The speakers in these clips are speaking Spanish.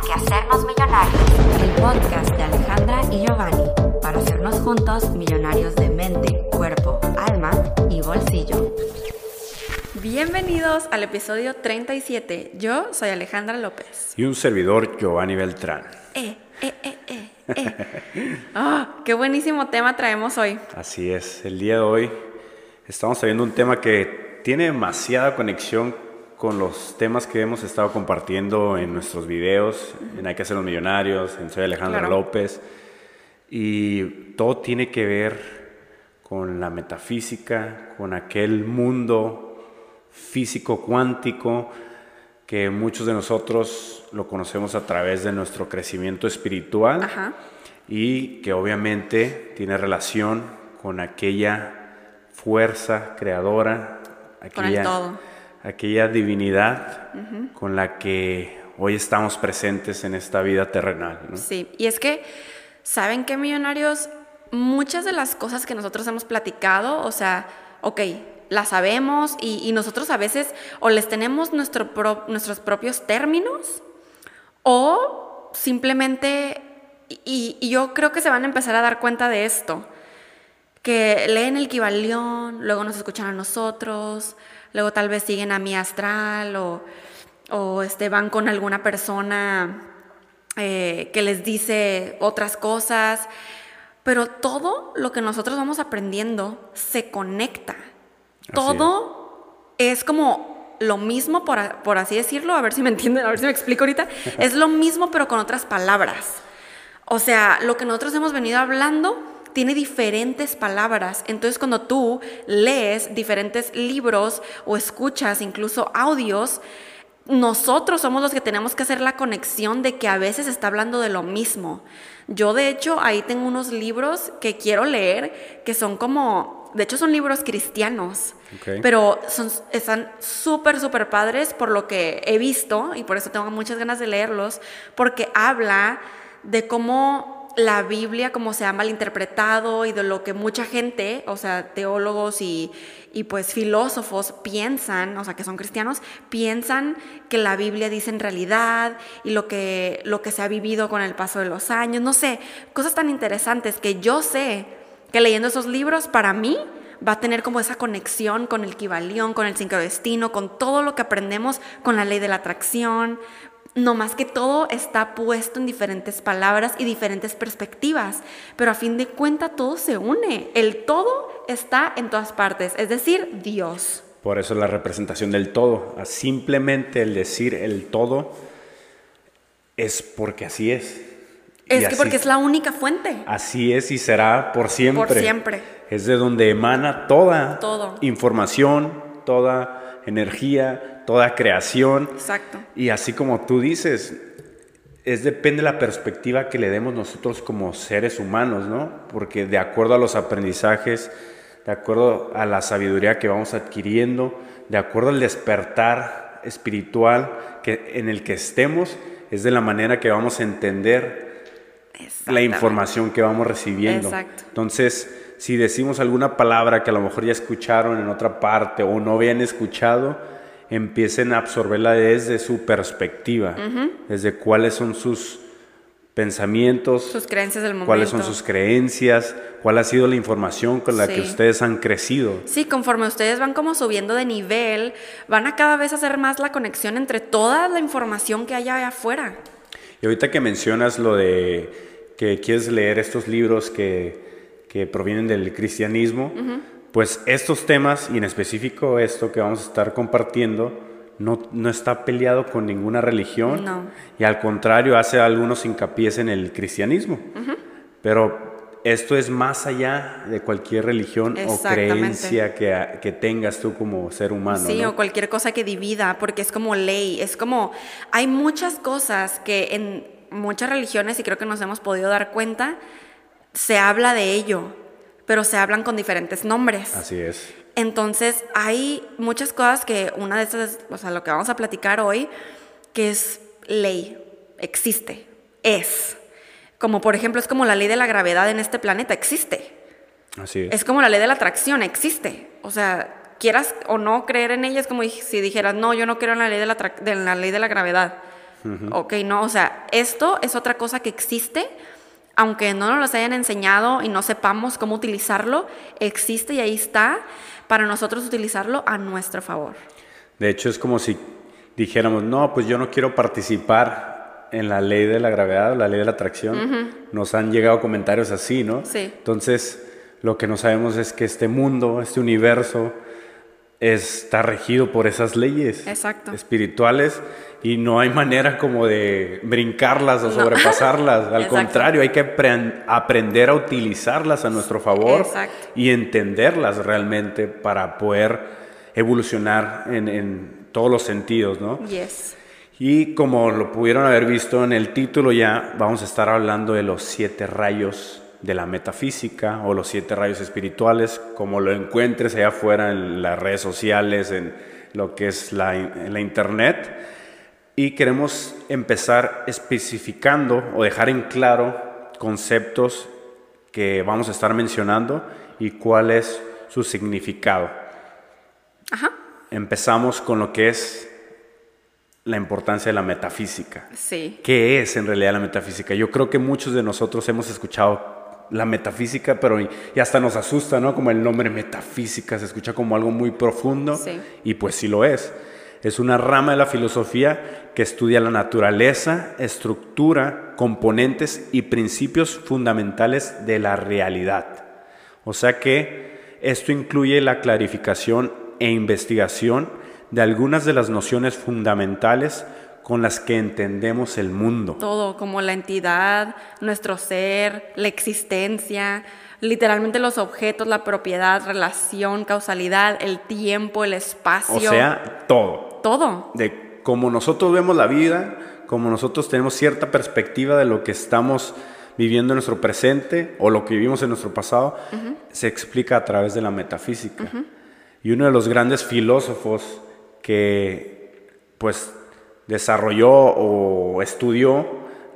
Hay que hacernos millonarios. El podcast de Alejandra y Giovanni para hacernos juntos millonarios de mente, cuerpo, alma y bolsillo. Bienvenidos al episodio 37. Yo soy Alejandra López. Y un servidor, Giovanni Beltrán. Eh, eh, eh, eh, eh. Ah, qué buenísimo tema traemos hoy. Así es, el día de hoy estamos trayendo un tema que tiene demasiada conexión con los temas que hemos estado compartiendo en nuestros videos, en Hay que ser los millonarios, en Soy Alejandra Claro. López. Y todo tiene que ver con la metafísica, con aquel mundo físico cuántico que muchos de nosotros lo conocemos a través de nuestro crecimiento espiritual Ajá. y que obviamente tiene relación con aquella fuerza creadora, Con el todo. Aquella divinidad con la que hoy estamos presentes en esta vida terrenal. ¿no? Sí, y es que, ¿saben qué, millonarios? Muchas de las cosas que nosotros hemos platicado, o sea, ok, las sabemos y, y nosotros a veces o les tenemos nuestro pro- nuestros propios términos o simplemente, y, y yo creo que se van a empezar a dar cuenta de esto, que leen el Kibalión, luego nos escuchan a nosotros, luego tal vez siguen a mi astral o, o este, van con alguna persona eh, que les dice otras cosas, pero todo lo que nosotros vamos aprendiendo se conecta. es. Todo es como lo mismo, por, por así decirlo, a ver si me entienden, a ver si me explico ahorita, es lo mismo pero con otras palabras. O sea, lo que nosotros hemos venido hablando tiene diferentes palabras. Entonces, cuando tú lees diferentes libros o escuchas incluso audios, nosotros somos los que tenemos que hacer la conexión de que a veces está hablando de lo mismo. Yo, de hecho, ahí tengo unos libros que quiero leer que son como, de hecho, son libros cristianos, pero son, están súper, súper padres por lo que he visto y por eso tengo muchas ganas de leerlos, porque habla de cómo la Biblia, cómo se ha malinterpretado y de lo que mucha gente, o sea, teólogos y, y pues filósofos piensan, o sea, que son cristianos, piensan que la Biblia dice en realidad y lo que, lo que se ha vivido con el paso de los años, no sé, cosas tan interesantes que yo sé que leyendo esos libros para mí va a tener como esa conexión con el Kibalión, con el sincrodestino, con todo lo que aprendemos con la ley de la atracción. No más que todo está puesto en diferentes palabras y diferentes perspectivas, pero a fin de cuentas todo se une. El todo está en todas partes, es decir, Dios. Por eso la representación del todo. Simplemente el decir el todo es porque así es. Y Es que así- porque es la única fuente. Así es y será por siempre. Por siempre. Es de donde emana toda Todo. información, toda energía, toda creación. Exacto. Y así como tú dices, es depende de la perspectiva que le demos nosotros como seres humanos, ¿no? Porque de acuerdo a los aprendizajes, de acuerdo a la sabiduría que vamos adquiriendo, de acuerdo al despertar espiritual que, en el que estemos, es de la manera que vamos a entender la información que vamos recibiendo. Exacto. Entonces, si decimos alguna palabra que a lo mejor ya escucharon en otra parte o no habían escuchado, empiecen a absorberla desde su perspectiva, desde cuáles son sus pensamientos, Sus creencias del momento. cuáles son sus creencias, cuál ha sido la información con la que ustedes han crecido. Sí, conforme ustedes van como subiendo de nivel, van a cada vez hacer más la conexión entre toda la información que hay allá afuera. Y ahorita que mencionas lo de que quieres leer estos libros que, que provienen del cristianismo, pues estos temas, y en específico esto que vamos a estar compartiendo, no, no está peleado con ninguna religión. No. Y al contrario, hace algunos hincapiés en el cristianismo. Pero esto es más allá de cualquier religión o creencia que, que tengas tú como ser humano. Sí, ¿no? o cualquier cosa que divida, porque es como ley, es como, hay muchas cosas que en muchas religiones, y creo que nos hemos podido dar cuenta, se habla de ello, pero se hablan con diferentes nombres. Así es. Entonces, hay muchas cosas que una de esas, o sea, lo que vamos a platicar hoy, que es ley, existe, es. Como por ejemplo, es como la ley de la gravedad en este planeta, existe. Así es. Es como la ley de la atracción, existe. O sea, quieras o no creer en ella, es como si dijeras, no, yo no creo en la ley de la, de la ley de la gravedad. Ok, no, o sea, esto es otra cosa que existe, aunque no nos lo hayan enseñado y no sepamos cómo utilizarlo, existe y ahí está para nosotros utilizarlo a nuestro favor. De hecho, es como si dijéramos, no, pues yo no quiero participar en la ley de la gravedad, la ley de la atracción. Nos han llegado comentarios así, ¿no? Sí. Entonces, lo que no sabemos es que este mundo, este universo, está regido por esas leyes Exacto. espirituales y no hay manera como de brincarlas o sobrepasarlas. Al Exacto. contrario, hay que apren- aprender a utilizarlas a nuestro favor Exacto. y entenderlas realmente para poder evolucionar en, en todos los sentidos, ¿no? Yes. Y como lo pudieron haber visto en el título ya, vamos a estar hablando de los siete rayos de la metafísica o los siete rayos espirituales, como lo encuentres allá afuera en las redes sociales, en lo que es la, en la internet. Y queremos empezar especificando o dejar en claro conceptos que vamos a estar mencionando y cuál es su significado. Ajá. Empezamos con lo que es la importancia de la metafísica. Sí. ¿Qué es en realidad la metafísica? Yo creo que muchos de nosotros hemos escuchado la metafísica, pero y, y hasta nos asusta, ¿no? Como el nombre metafísica, se escucha como algo muy profundo Sí. y pues sí lo es. Es una rama de la filosofía que estudia la naturaleza, estructura, componentes y principios fundamentales de la realidad. O sea que esto incluye la clarificación e investigación de algunas de las nociones fundamentales con las que entendemos el mundo. Todo, como la entidad, nuestro ser, la existencia, literalmente los objetos, la propiedad, relación, causalidad, el tiempo, el espacio. O sea, todo. Todo. De cómo nosotros vemos la vida, como nosotros tenemos cierta perspectiva de lo que estamos viviendo en nuestro presente o lo que vivimos en nuestro pasado, se explica a través de la metafísica. Y uno de los grandes filósofos que pues desarrolló o estudió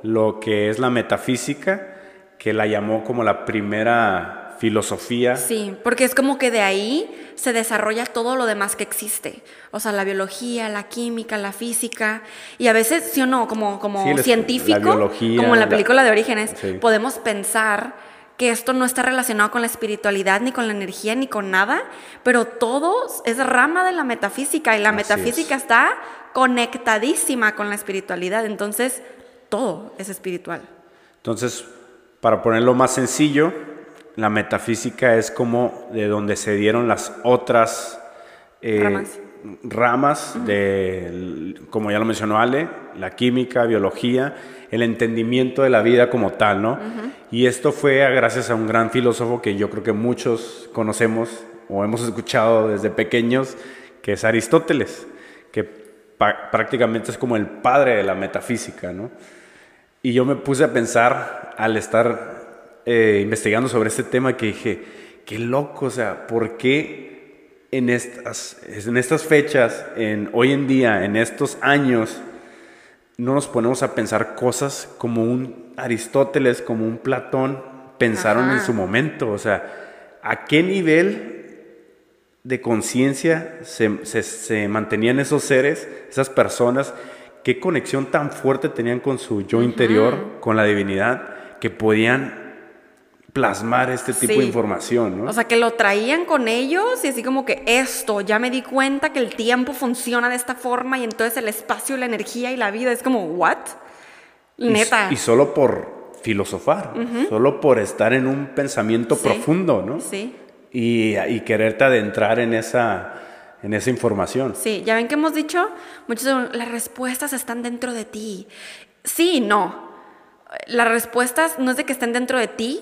lo que es la metafísica, que la llamó como la primera filosofía. Sí, porque es como que de ahí se desarrolla todo lo demás que existe. O sea, la biología, la química, la física. Y a veces, sí o no, como, como Sí, científico, biología, como en la la- película de Orígenes, Sí. podemos pensar que esto no está relacionado con la espiritualidad, ni con la energía, ni con nada, pero todo es rama de la metafísica y la Así metafísica está conectadísima con la espiritualidad. Entonces, todo es espiritual. Entonces, para ponerlo más sencillo, la metafísica es como de donde se dieron las otras eh, Ramas. ramas de, como ya lo mencionó Ale, la química, biología, el entendimiento de la vida como tal, ¿no? Y esto fue gracias a un gran filósofo que yo creo que muchos conocemos o hemos escuchado desde pequeños, que es Aristóteles, que prácticamente es como el padre de la metafísica, ¿no? Y yo me puse a pensar al estar eh, investigando sobre este tema que dije, qué loco, o sea, ¿por qué en estas, en estas fechas, en, hoy en día, en estos años, no nos ponemos a pensar cosas como un Aristóteles, como un Platón pensaron en su momento? O sea, ¿a qué nivel de conciencia se, se- se mantenían esos seres, esas personas, qué conexión tan fuerte tenían con su yo interior, con la divinidad, que podían plasmar este tipo Sí. de información, ¿no? O sea, que lo traían con ellos y así como que esto, ya me di cuenta que el tiempo funciona de esta forma y entonces el espacio, la energía y la vida es como, ¿what? Neta. Y, solo por filosofar, solo por estar en un pensamiento Sí. profundo, ¿no? Sí, Y, y quererte adentrar en esa, en esa información. sí, ya ven que hemos dicho, muchos las respuestas están dentro de ti. Sí y no. Las respuestas no es de que estén dentro de ti,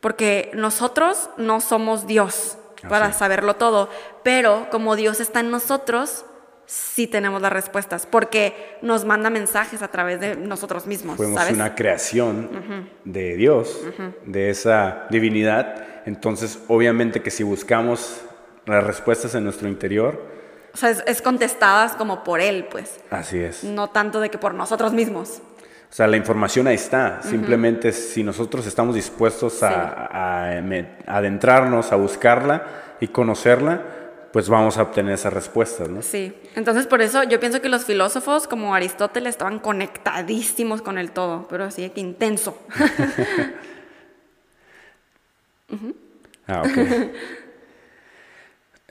porque nosotros no somos Dios para Así. saberlo todo, pero como Dios está en nosotros, sí tenemos las respuestas, porque nos manda mensajes a través de nosotros mismos, Fuimos ¿sabes? una creación de Dios, de esa divinidad. Entonces, obviamente que si buscamos las respuestas en nuestro interior, O sea, es, es contestadas como por Él, pues, así es. no tanto de que por nosotros mismos. O sea, la información ahí está. Simplemente si nosotros estamos dispuestos a, a- a me- adentrarnos, a buscarla y conocerla, pues vamos a obtener esas respuestas, ¿no? Sí, entonces por eso yo pienso que los filósofos como Aristóteles estaban conectadísimos con el todo, pero así que intenso. Ah, ok.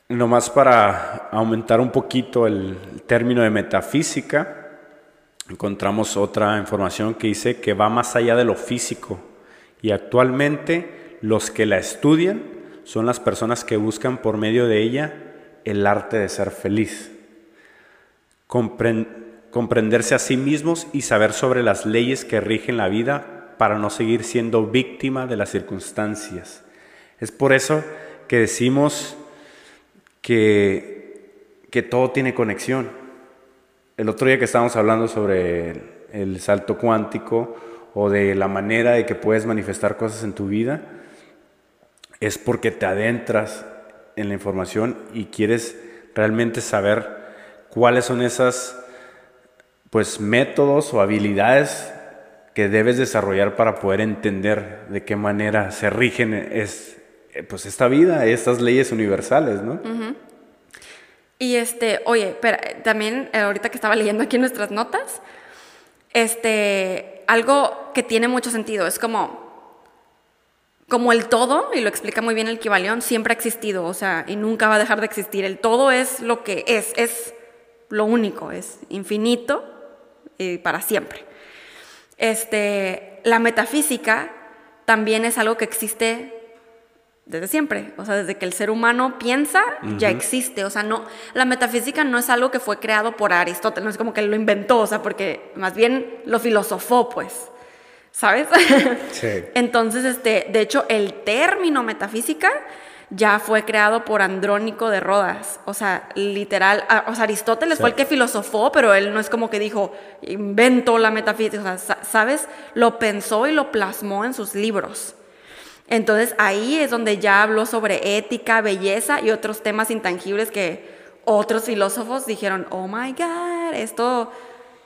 Nomás para aumentar un poquito el término de metafísica, encontramos otra información que dice que va más allá de lo físico y actualmente los que la estudian son las personas que buscan por medio de ella el arte de ser feliz, comprenderse a sí mismos y saber sobre las leyes que rigen la vida para no seguir siendo víctima de las circunstancias. Es por eso que decimos que, que todo tiene conexión. El otro día que estábamos hablando sobre el, salto cuántico o de la manera de que puedes manifestar cosas en tu vida, es porque te adentras en la información y quieres realmente saber cuáles son esas pues métodos o habilidades que debes desarrollar para poder entender de qué manera se rigen es, pues esta vida, estas leyes universales, ¿no? Y este, oye, pero también eh, ahorita que estaba leyendo aquí nuestras notas, este, algo que tiene mucho sentido, es como como el todo, y lo explica muy bien el Kibalión, siempre ha existido, o sea, y nunca va a dejar de existir. El todo es lo que es, es lo único, es infinito y para siempre. Este, la metafísica también es algo que existe desde siempre, o sea, desde que el ser humano piensa, ya existe, o sea, no, la metafísica no es algo que fue creado por Aristóteles, no es como que lo inventó, o sea, porque más bien lo filosofó, pues. ¿sabes? Sí. Entonces, este, de hecho, el término metafísica ya fue creado por Andrónico de Rodas. O sea, literal, o sea, Aristóteles fue el que filosofó, pero él no es como que dijo, inventó la metafísica, o sea, ¿sabes? Lo pensó y lo plasmó en sus libros. Entonces ahí es donde ya habló sobre ética, belleza y otros temas intangibles que otros filósofos dijeron, oh my God, esto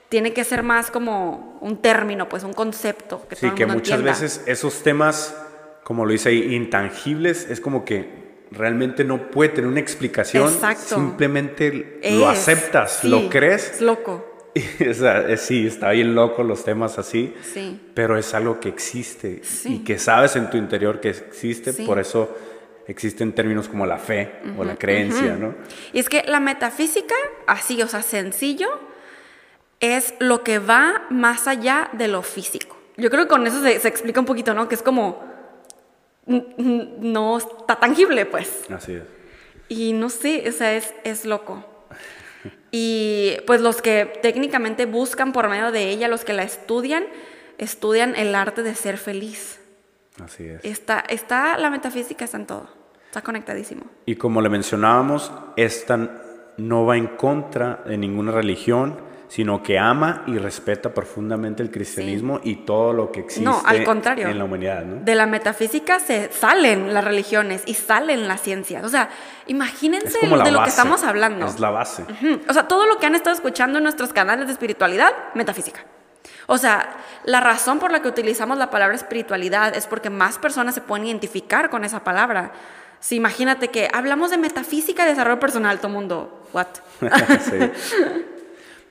tiene que ser más como un término, pues un concepto. Que sí, que muchas veces esos temas, como lo dice ahí, intangibles, es como que realmente no puede tener una explicación. Exacto. Simplemente lo aceptas, lo crees. Es loco. o sea, sí, está bien loco los temas así, sí. pero es algo que existe y que sabes en tu interior que existe, por eso existen términos como la fe o la creencia, ¿no? Y es que la metafísica, así, o sea, sencillo, es lo que va más allá de lo físico. Yo creo que con eso se, explica un poquito, ¿no? Que es como, no está tangible, pues. Así es. Y no sé, o sea, es, es loco. Y pues los que técnicamente buscan por medio de ella, los que la estudian, estudian el arte de ser feliz. Así es. Está, está, la metafísica está en todo, está conectadísimo. Y como le mencionábamos, esta no va en contra de ninguna religión, sino que ama y respeta profundamente el cristianismo y todo lo que existe en la humanidad. ¿no? De la metafísica se salen las religiones y salen las ciencias. O sea, imagínense de lo que estamos hablando. Es la base. O sea, todo lo que han estado escuchando en nuestros canales de espiritualidad, metafísica. O sea, la razón por la que utilizamos la palabra espiritualidad es porque más personas se pueden identificar con esa palabra. Si imagínate que hablamos de metafísica y desarrollo personal, todo mundo, ¿what? sí.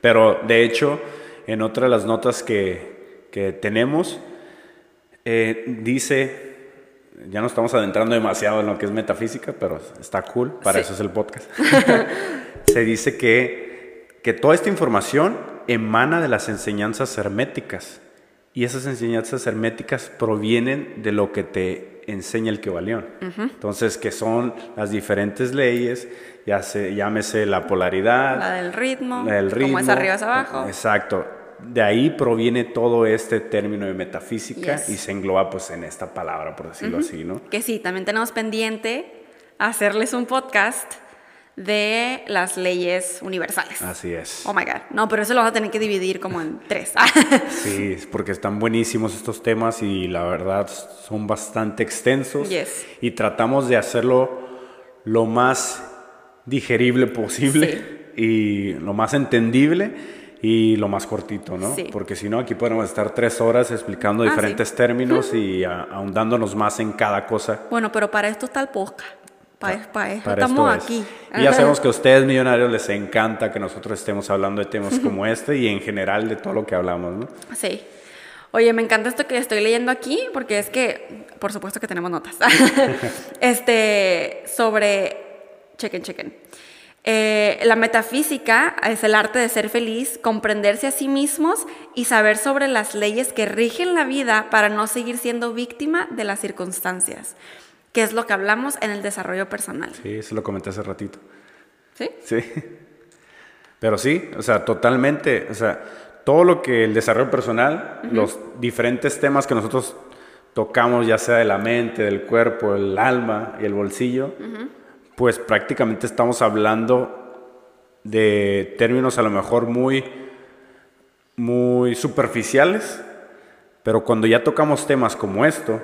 Pero de hecho, en otra de las notas que, que tenemos, eh, dice, ya no estamos adentrando demasiado en lo que es metafísica, pero está cool, para eso es el podcast. Se dice que, que toda esta información emana de las enseñanzas herméticas. Y esas enseñanzas herméticas provienen de lo que te enseña el Kebalión. Entonces, que son las diferentes leyes, ya se, llámese la polaridad. La del ritmo. La del ritmo. Como es arriba es abajo. Exacto. De ahí proviene todo este término de metafísica y se engloba pues en esta palabra, por decirlo así, ¿no? Que sí, también tenemos pendiente hacerles un podcast de las leyes universales. Así es. Oh my God. No, pero eso lo vamos a tener que dividir como en tres. sí, porque están buenísimos estos temas y la verdad son bastante extensos. Yes. Y tratamos de hacerlo lo más digerible posible y lo más entendible y lo más cortito, ¿no? Porque si no, aquí podemos estar tres horas explicando ah, diferentes términos y ahondándonos más en cada cosa. Bueno, pero para esto está el podcast. para eso Para esto estamos es. aquí. Y ya sabemos que a ustedes millonarios les encanta que nosotros estemos hablando de temas como este y en general de todo lo que hablamos, ¿no? Sí. Oye, me encanta esto que estoy leyendo aquí, porque es que, por supuesto que tenemos notas. este, sobre, chequen, chequen. Eh, la metafísica es el arte de ser feliz, comprenderse a sí mismos y saber sobre las leyes que rigen la vida para no seguir siendo víctima de las circunstancias, que es lo que hablamos en el desarrollo personal. Sí, eso lo comenté hace ratito. ¿Sí? Sí. Pero sí, o sea, totalmente, o sea, todo lo que el desarrollo personal, los diferentes temas que nosotros tocamos, ya sea de la mente, del cuerpo, el alma y el bolsillo, pues prácticamente estamos hablando de términos a lo mejor muy, muy superficiales, pero cuando ya tocamos temas como esto,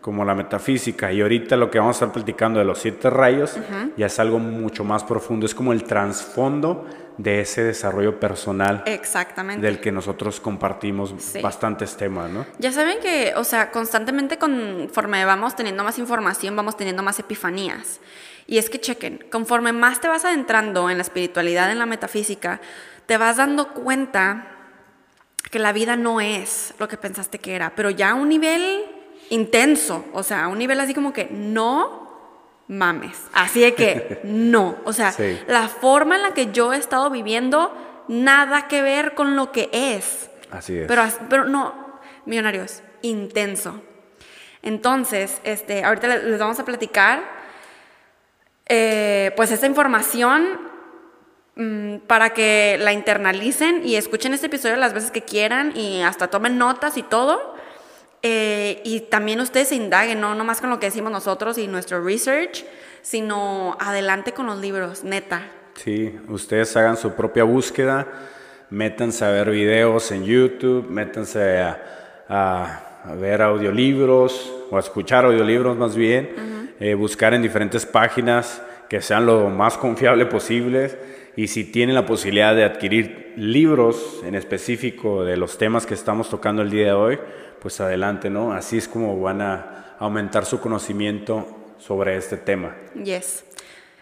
como la metafísica, y ahorita lo que vamos a estar platicando de los siete rayos, ya es algo mucho más profundo, es como el trasfondo de ese desarrollo personal Exactamente. del que nosotros compartimos Sí. bastantes temas, ¿no? Ya saben que, o sea, constantemente conforme vamos teniendo más información, vamos teniendo más epifanías. Y es que chequen, conforme más te vas adentrando en la espiritualidad, en la metafísica, te vas dando cuenta que la vida no es lo que pensaste que era, pero ya a un nivel intenso, o sea, a un nivel así como que no mames, así de que no, o sea, Sí. la forma en la que yo he estado viviendo, nada que ver con lo que es. Así es. Pero, pero no, millonarios, intenso. Entonces, este, ahorita le- les vamos a platicar, eh, pues esta información mm, para que la internalicen y escuchen este episodio las veces que quieran y hasta tomen notas y todo. Eh, y también ustedes se indaguen, no nomás con lo que decimos nosotros y nuestro research, sino adelante con los libros, neta. Sí, ustedes hagan su propia búsqueda, métanse a ver videos en YouTube, métanse a, a- a ver audiolibros o a escuchar audiolibros más bien, eh, buscar en diferentes páginas que sean lo más confiable posible y si tienen la posibilidad de adquirir libros en específico de los temas que estamos tocando el día de hoy, pues adelante, ¿no? Así es como van a aumentar su conocimiento sobre este tema. Yes.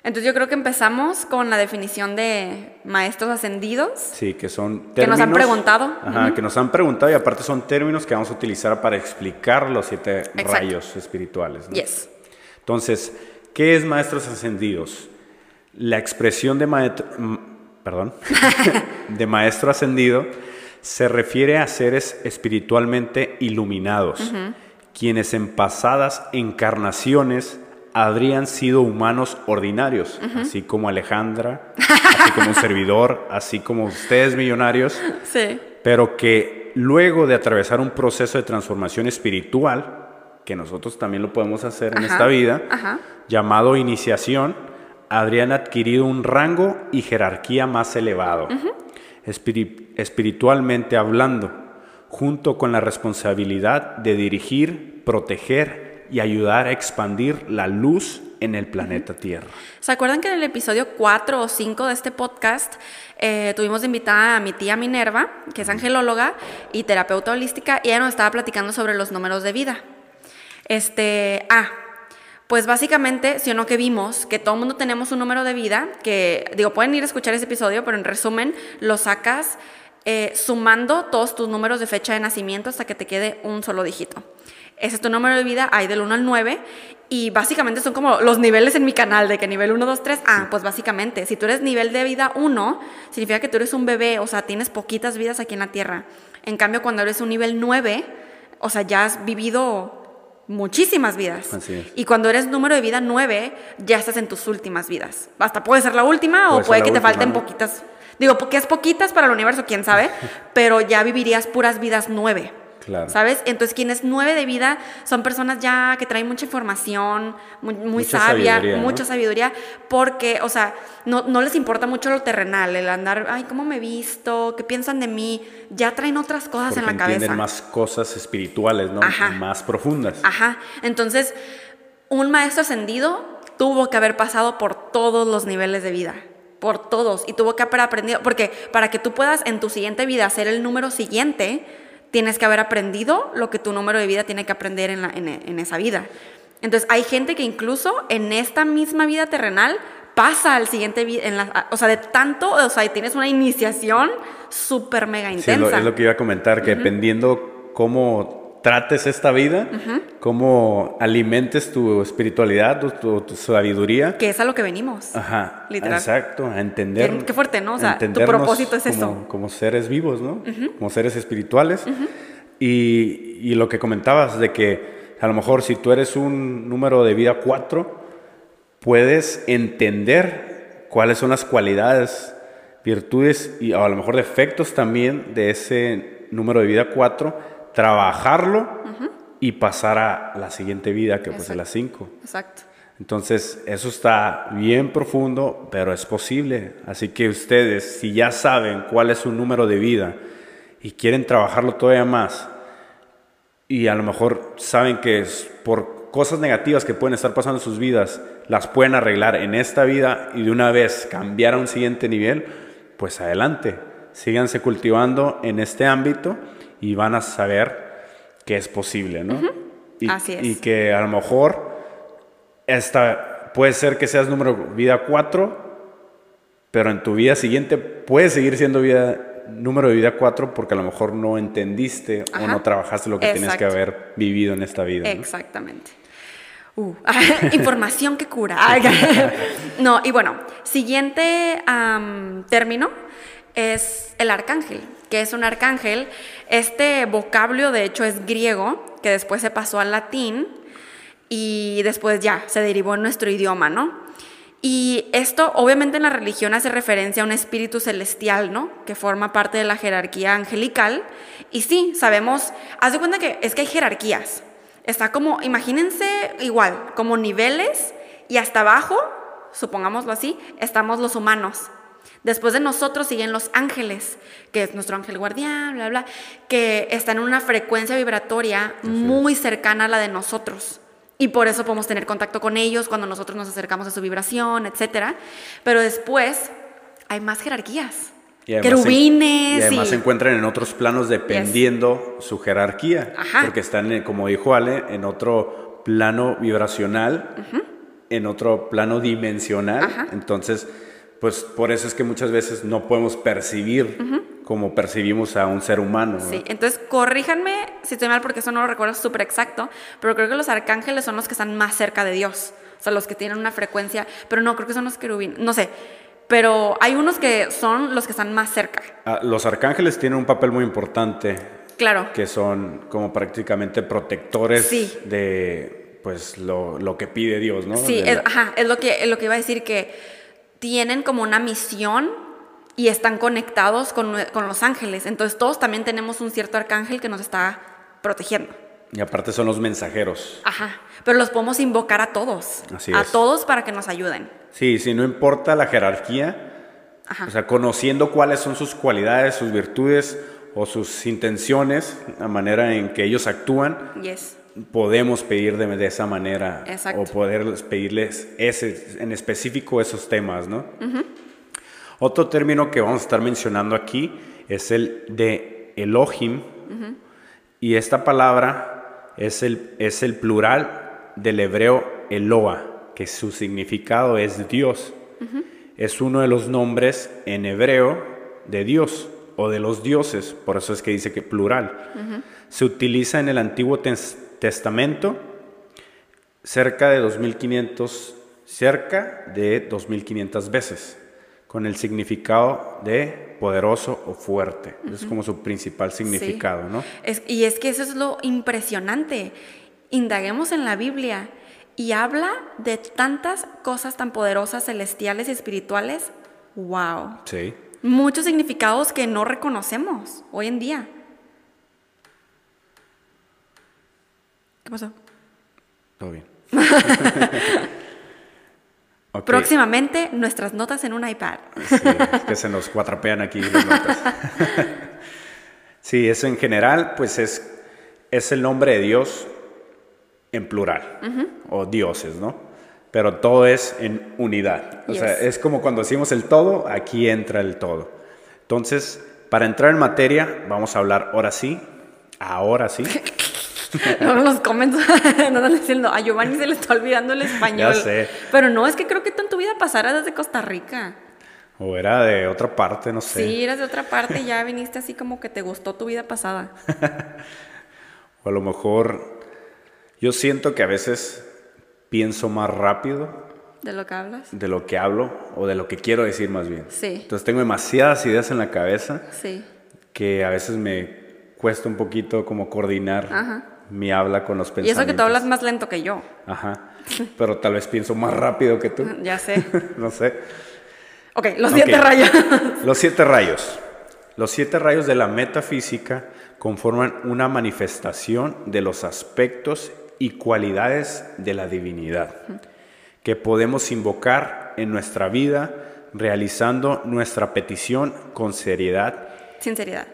Entonces yo creo que empezamos con la definición de maestros ascendidos. Sí, que son Que nos han términos- preguntado. Ajá, que nos han preguntado y aparte son términos que vamos a utilizar para explicar los siete Exacto. rayos espirituales. ¿no? Yes. Entonces, ¿qué es maestros ascendidos? La expresión de maestro, perdón, de maestro ascendido se refiere a seres espiritualmente iluminados, quienes en pasadas encarnaciones habrían sido humanos ordinarios, así como Alejandra, así como un servidor, así como ustedes millonarios, Sí. pero que luego de atravesar un proceso de transformación espiritual, que nosotros también lo podemos hacer en esta vida, ajá. llamado iniciación, habrían adquirido un rango y jerarquía más elevado, espiri- espiritualmente hablando, junto con la responsabilidad de dirigir, proteger y ayudar a expandir la luz en el planeta Tierra. ¿Se acuerdan que en el episodio 4 o 5 de este podcast eh, tuvimos de invitada a mi tía Minerva, que es angelóloga y terapeuta holística, y ella nos estaba platicando sobre los números de vida? Este, ah, pues básicamente, si o no que vimos, que todo el mundo tenemos un número de vida, que digo, pueden ir a escuchar ese episodio, pero en resumen, lo sacas eh, sumando todos tus números de fecha de nacimiento hasta que te quede un solo dígito. Ese es tu número de vida, hay del 1 al 9, y básicamente son como los niveles en mi canal, de que nivel 1, 2, 3, ah, pues básicamente, si tú eres nivel de vida 1, significa que tú eres un bebé, o sea, tienes poquitas vidas aquí en la Tierra. En cambio, cuando eres un nivel 9, o sea, ya has vivido muchísimas vidas. Así es. Y cuando eres número de vida 9, ya estás en tus últimas vidas. Hasta puede ser la última Puede o puede que te última, falten ¿no? poquitas. Digo, porque es poquitas para el universo, quién sabe, pero ya vivirías puras vidas 9. Claro. ¿Sabes? Entonces, quienes nueve de vida son personas ya que traen mucha información, muy, muy Mucha sabia, sabiduría, ¿no? mucha sabiduría, porque, o sea, no, no les importa mucho lo terrenal, el andar, ay, ¿cómo me he visto? ¿Qué piensan de mí? Ya traen otras cosas Porque en la entienden cabeza. más cosas espirituales, ¿no? Ajá. Más profundas. Ajá. Entonces, un maestro ascendido tuvo que haber pasado por todos los niveles de vida. Por todos. Y tuvo que haber aprendido. Porque para que tú puedas en tu siguiente vida ser el número siguiente, tienes que haber aprendido lo que tu número de vida tiene que aprender en, la- en- en esa vida. Entonces hay gente que incluso en esta misma vida terrenal pasa al siguiente vida, en la- o sea, de tanto, o sea, tienes una iniciación súper mega Sí, intensa. es lo, es lo que iba a comentar, que dependiendo cómo trates esta vida, cómo alimentes tu espiritualidad, tu, tu- tu sabiduría. Que es a lo que venimos. Ajá, Literal. exacto, a entender. Qué- qué fuerte, ¿no? O sea, tu propósito es como, eso. Como seres vivos, ¿no? Como seres espirituales. y, y lo que comentabas de que a lo mejor si tú eres un número de vida 4, puedes entender cuáles son las cualidades, virtudes y a lo mejor defectos también de ese número de vida 4, trabajarlo y pasar a la siguiente vida que pues es la 5. Exacto. Entonces, eso está bien profundo, pero es posible. Así que ustedes, si ya saben cuál es su número de vida y quieren trabajarlo todavía más, y a lo mejor saben que es por cosas negativas que pueden estar pasando en sus vidas, las pueden arreglar en esta vida y de una vez cambiar a un siguiente nivel, pues adelante. Síganse cultivando en este ámbito y van a saber que es posible, ¿no? y, Así es. y que a lo mejor esta puede ser que seas número vida 4, pero en tu vida siguiente puedes seguir siendo vida número de vida 4 porque a lo mejor no entendiste o no trabajaste lo que tenías que haber vivido en esta vida. ¿no? Exactamente. Uh, información que cura. no, y bueno, siguiente término es el arcángel. que es un arcángel? Este vocablo, de hecho, es griego, que después se pasó al latín y después ya se derivó en nuestro idioma, ¿no? Y esto, obviamente, en la religión hace referencia a un espíritu celestial, ¿no? Que forma parte de la jerarquía angelical. Y sí, sabemos, haz de cuenta que es que hay jerarquías. Está como, imagínense igual, como niveles y hasta abajo, supongámoslo así, estamos los humanos. Después de nosotros siguen los ángeles, que es nuestro ángel guardián, bla, bla, que está en una frecuencia vibratoria muy cercana a la de nosotros. Y por eso podemos tener contacto con ellos cuando nosotros nos acercamos a su vibración, etc. Pero después hay más jerarquías. Y además se- Querubines. y además y- se encuentran en otros planos dependiendo su jerarquía. Ajá. Porque están, en- como dijo Ale, en otro plano vibracional, en otro plano dimensional. Ajá. Entonces, pues por eso es que muchas veces no podemos percibir como percibimos a un ser humano. ¿no? Sí, entonces corríjanme si estoy mal porque eso no lo recuerdo súper exacto, pero creo que los arcángeles son los que están más cerca de Dios, o sea, los que tienen una frecuencia, pero no, creo que son los querubines, no sé, pero hay unos que son los que están más cerca, Ah, los arcángeles tienen un papel muy importante claro. que son como prácticamente protectores Sí. de pues lo, lo que pide Dios, ¿no? Sí, De es, la- ajá, es lo, que, es lo que iba a decir, que tienen como una misión y están conectados con, con los ángeles, entonces todos también tenemos un cierto arcángel que nos está protegiendo. y aparte son los mensajeros. Ajá, pero los podemos invocar a todos, Así a es. todos para que nos ayuden. Sí, sí, no importa la jerarquía, Ajá. o sea, conociendo cuáles son sus cualidades, sus virtudes o sus intenciones, la manera en que ellos actúan, Yes. Podemos pedir de, de esa manera Exacto. o poder pedirles ese, en específico esos temas, ¿no? Otro término que vamos a estar mencionando aquí es el de Elohim y esta palabra es el, es el plural del hebreo Eloa, que su significado es Dios. Es uno de los nombres en hebreo de Dios o de los dioses, por eso es que dice que plural. Se utiliza en el Antiguo Tes- Testamento cerca de 2500 cerca de 2500 veces con el significado de poderoso o fuerte. Es como su principal significado, ¿no? Es- y es que eso es lo impresionante. Indaguemos en la Biblia y habla de tantas cosas tan poderosas, celestiales y espirituales. ¡Wow! Sí. Muchos significados que no reconocemos hoy en día. ¿Qué pasó? Todo bien. Próximamente, nuestras notas en un iPad. Sí, es que se nos cuatrapean aquí las notas. sí, eso en general, pues es, es el nombre de Dios en plural, o dioses, ¿no? Pero todo es en unidad. O sea, es como cuando decimos el todo, aquí entra el todo. Entonces, para entrar en materia, vamos a hablar ahora sí, ahora sí, Luego los comments andan diciendo, a Giovanni se le está olvidando el español. Ya sé. Pero no, es que creo que tú en tu vida pasara desde Costa Rica. O era de otra parte, no sé. Sí, eras de otra parte y ya viniste así como que te gustó tu vida pasada. O a lo mejor yo siento que a veces pienso más rápido ¿De lo que hablas? de lo que hablo o de lo que quiero decir más bien. Sí. Entonces tengo demasiadas ideas en la cabeza Sí. que a veces me cuesta un poquito como coordinar Ajá. Mi habla con los Y pensamientos. eso que tú hablas más lento que yo. Ajá. Pero tal vez pienso más rápido que tú. Ya sé. no sé. Ok, los siete rayos. Los siete rayos. Los siete rayos de la metafísica conforman una manifestación de los aspectos y cualidades de la divinidad que podemos invocar en nuestra vida realizando nuestra petición con seriedad, Sinceridad.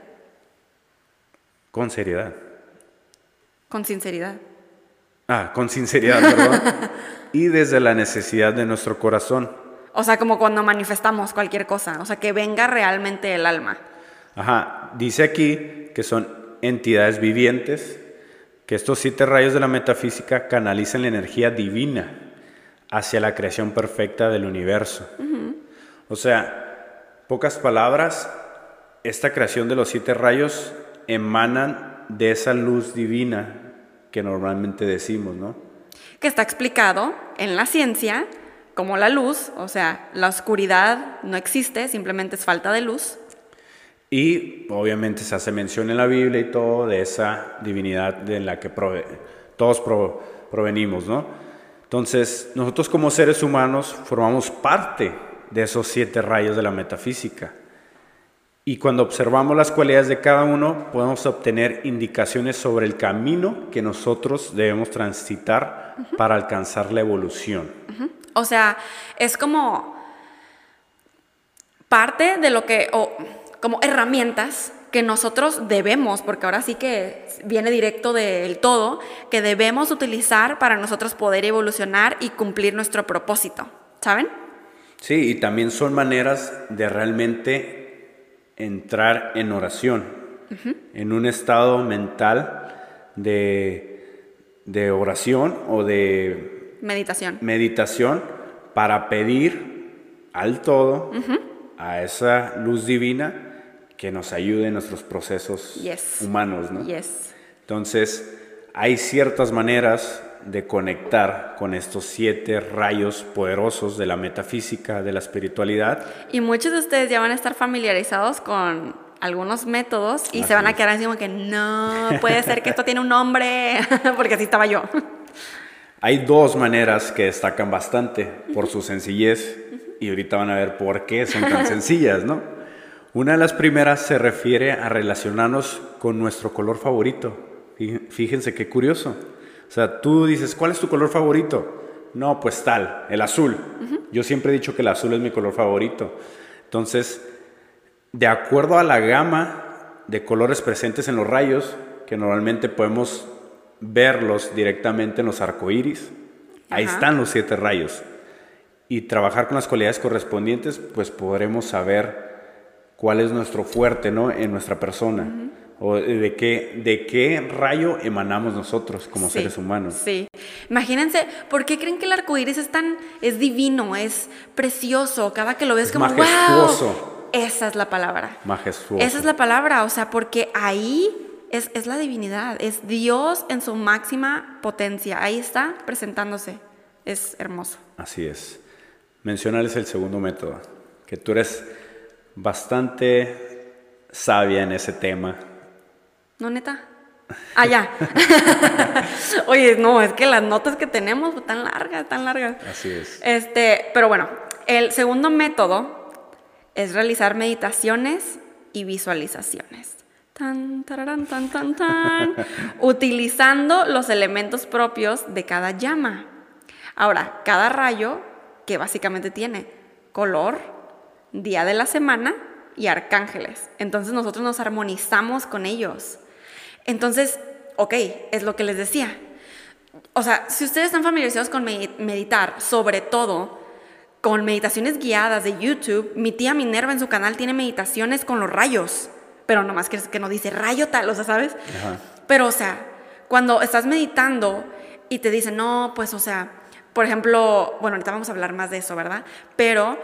con seriedad. Con sinceridad. Ah, con sinceridad, perdón. y desde la necesidad de nuestro corazón. O sea, como cuando manifestamos cualquier cosa. O sea, que venga realmente el alma. Ajá, dice aquí que son entidades vivientes, que estos siete rayos de la metafísica canalizan la energía divina hacia la creación perfecta del universo. O sea, pocas palabras, esta creación de los siete rayos emanan de esa luz divina que normalmente decimos, ¿no? Que está explicado en la ciencia como la luz. O sea, la oscuridad no existe, simplemente es falta de luz. Y obviamente se hace mención en la Biblia y todo de esa divinidad de la que prove- todos pro- provenimos, ¿no? Entonces, nosotros como seres humanos formamos parte de esos siete rayos de la metafísica. Y cuando observamos las cualidades de cada uno, podemos obtener indicaciones sobre el camino que nosotros debemos transitar para alcanzar la evolución. O sea, es como parte de lo que, o como herramientas que nosotros debemos, porque ahora sí que viene directo del todo, que debemos utilizar para nosotros poder evolucionar y cumplir nuestro propósito. ¿Saben? Sí, y también son maneras de realmente entrar en oración, en un estado mental de, de oración o de Meditación. meditación para pedir al todo, a esa luz divina, que nos ayude en nuestros procesos Yes. humanos, ¿no? Yes. Entonces, hay ciertas maneras de conectar con estos siete rayos poderosos de la metafísica, de la espiritualidad. Y muchos de ustedes ya van a estar familiarizados con algunos métodos y Así se van a quedar así como que no, puede ser que esto tiene un nombre, porque así estaba yo. Hay dos maneras que destacan bastante por su sencillez y ahorita van a ver por qué son tan sencillas, ¿no? Una de las primeras se refiere a relacionarnos con nuestro color favorito. Fí- Fíjense qué curioso. O sea, tú dices, ¿cuál es tu color favorito? No, pues tal, el azul. Yo siempre he dicho que el azul es mi color favorito. Entonces, de acuerdo a la gama de colores presentes en los rayos, que normalmente podemos verlos directamente en los arcoíris, ahí están los siete rayos. Y trabajar con las cualidades correspondientes, pues podremos saber cuál es nuestro fuerte, ¿no? En nuestra persona. O de qué, de qué rayo emanamos nosotros como Sí, seres humanos. Sí. Imagínense, ¿por qué creen que el arco iris es tan, es divino, es precioso? Cada que lo ves Es como, majestuoso. wow. Esa es la palabra. Majestuoso. Esa es la palabra, o sea, porque ahí es, es la divinidad, es Dios en su máxima potencia. Ahí está presentándose. Es hermoso. Así es. Mencionarles el segundo método, que tú eres bastante sabia en ese tema. ¿No, neta? Ah, ya. Oye, no, es que las notas que tenemos pues, tan largas, tan largas. Así es. Este, pero bueno, el segundo método es realizar meditaciones y visualizaciones. Tan, tararán, tan, tan, tan. utilizando los elementos propios de cada llama. Ahora, cada rayo, que básicamente tiene color, día de la semana y arcángeles. Entonces nosotros nos armonizamos con ellos. Entonces, ok, es lo que les decía. O sea, si ustedes están familiarizados con medi- meditar, sobre todo con meditaciones guiadas de YouTube, mi tía Minerva en su canal tiene meditaciones con los rayos, pero nomás que, que no dice rayo tal, o sea, ¿sabes? Ajá. Pero, o sea, cuando estás meditando y te dicen, no, pues, o sea, por ejemplo, bueno, ahorita vamos a hablar más de eso, ¿verdad? Pero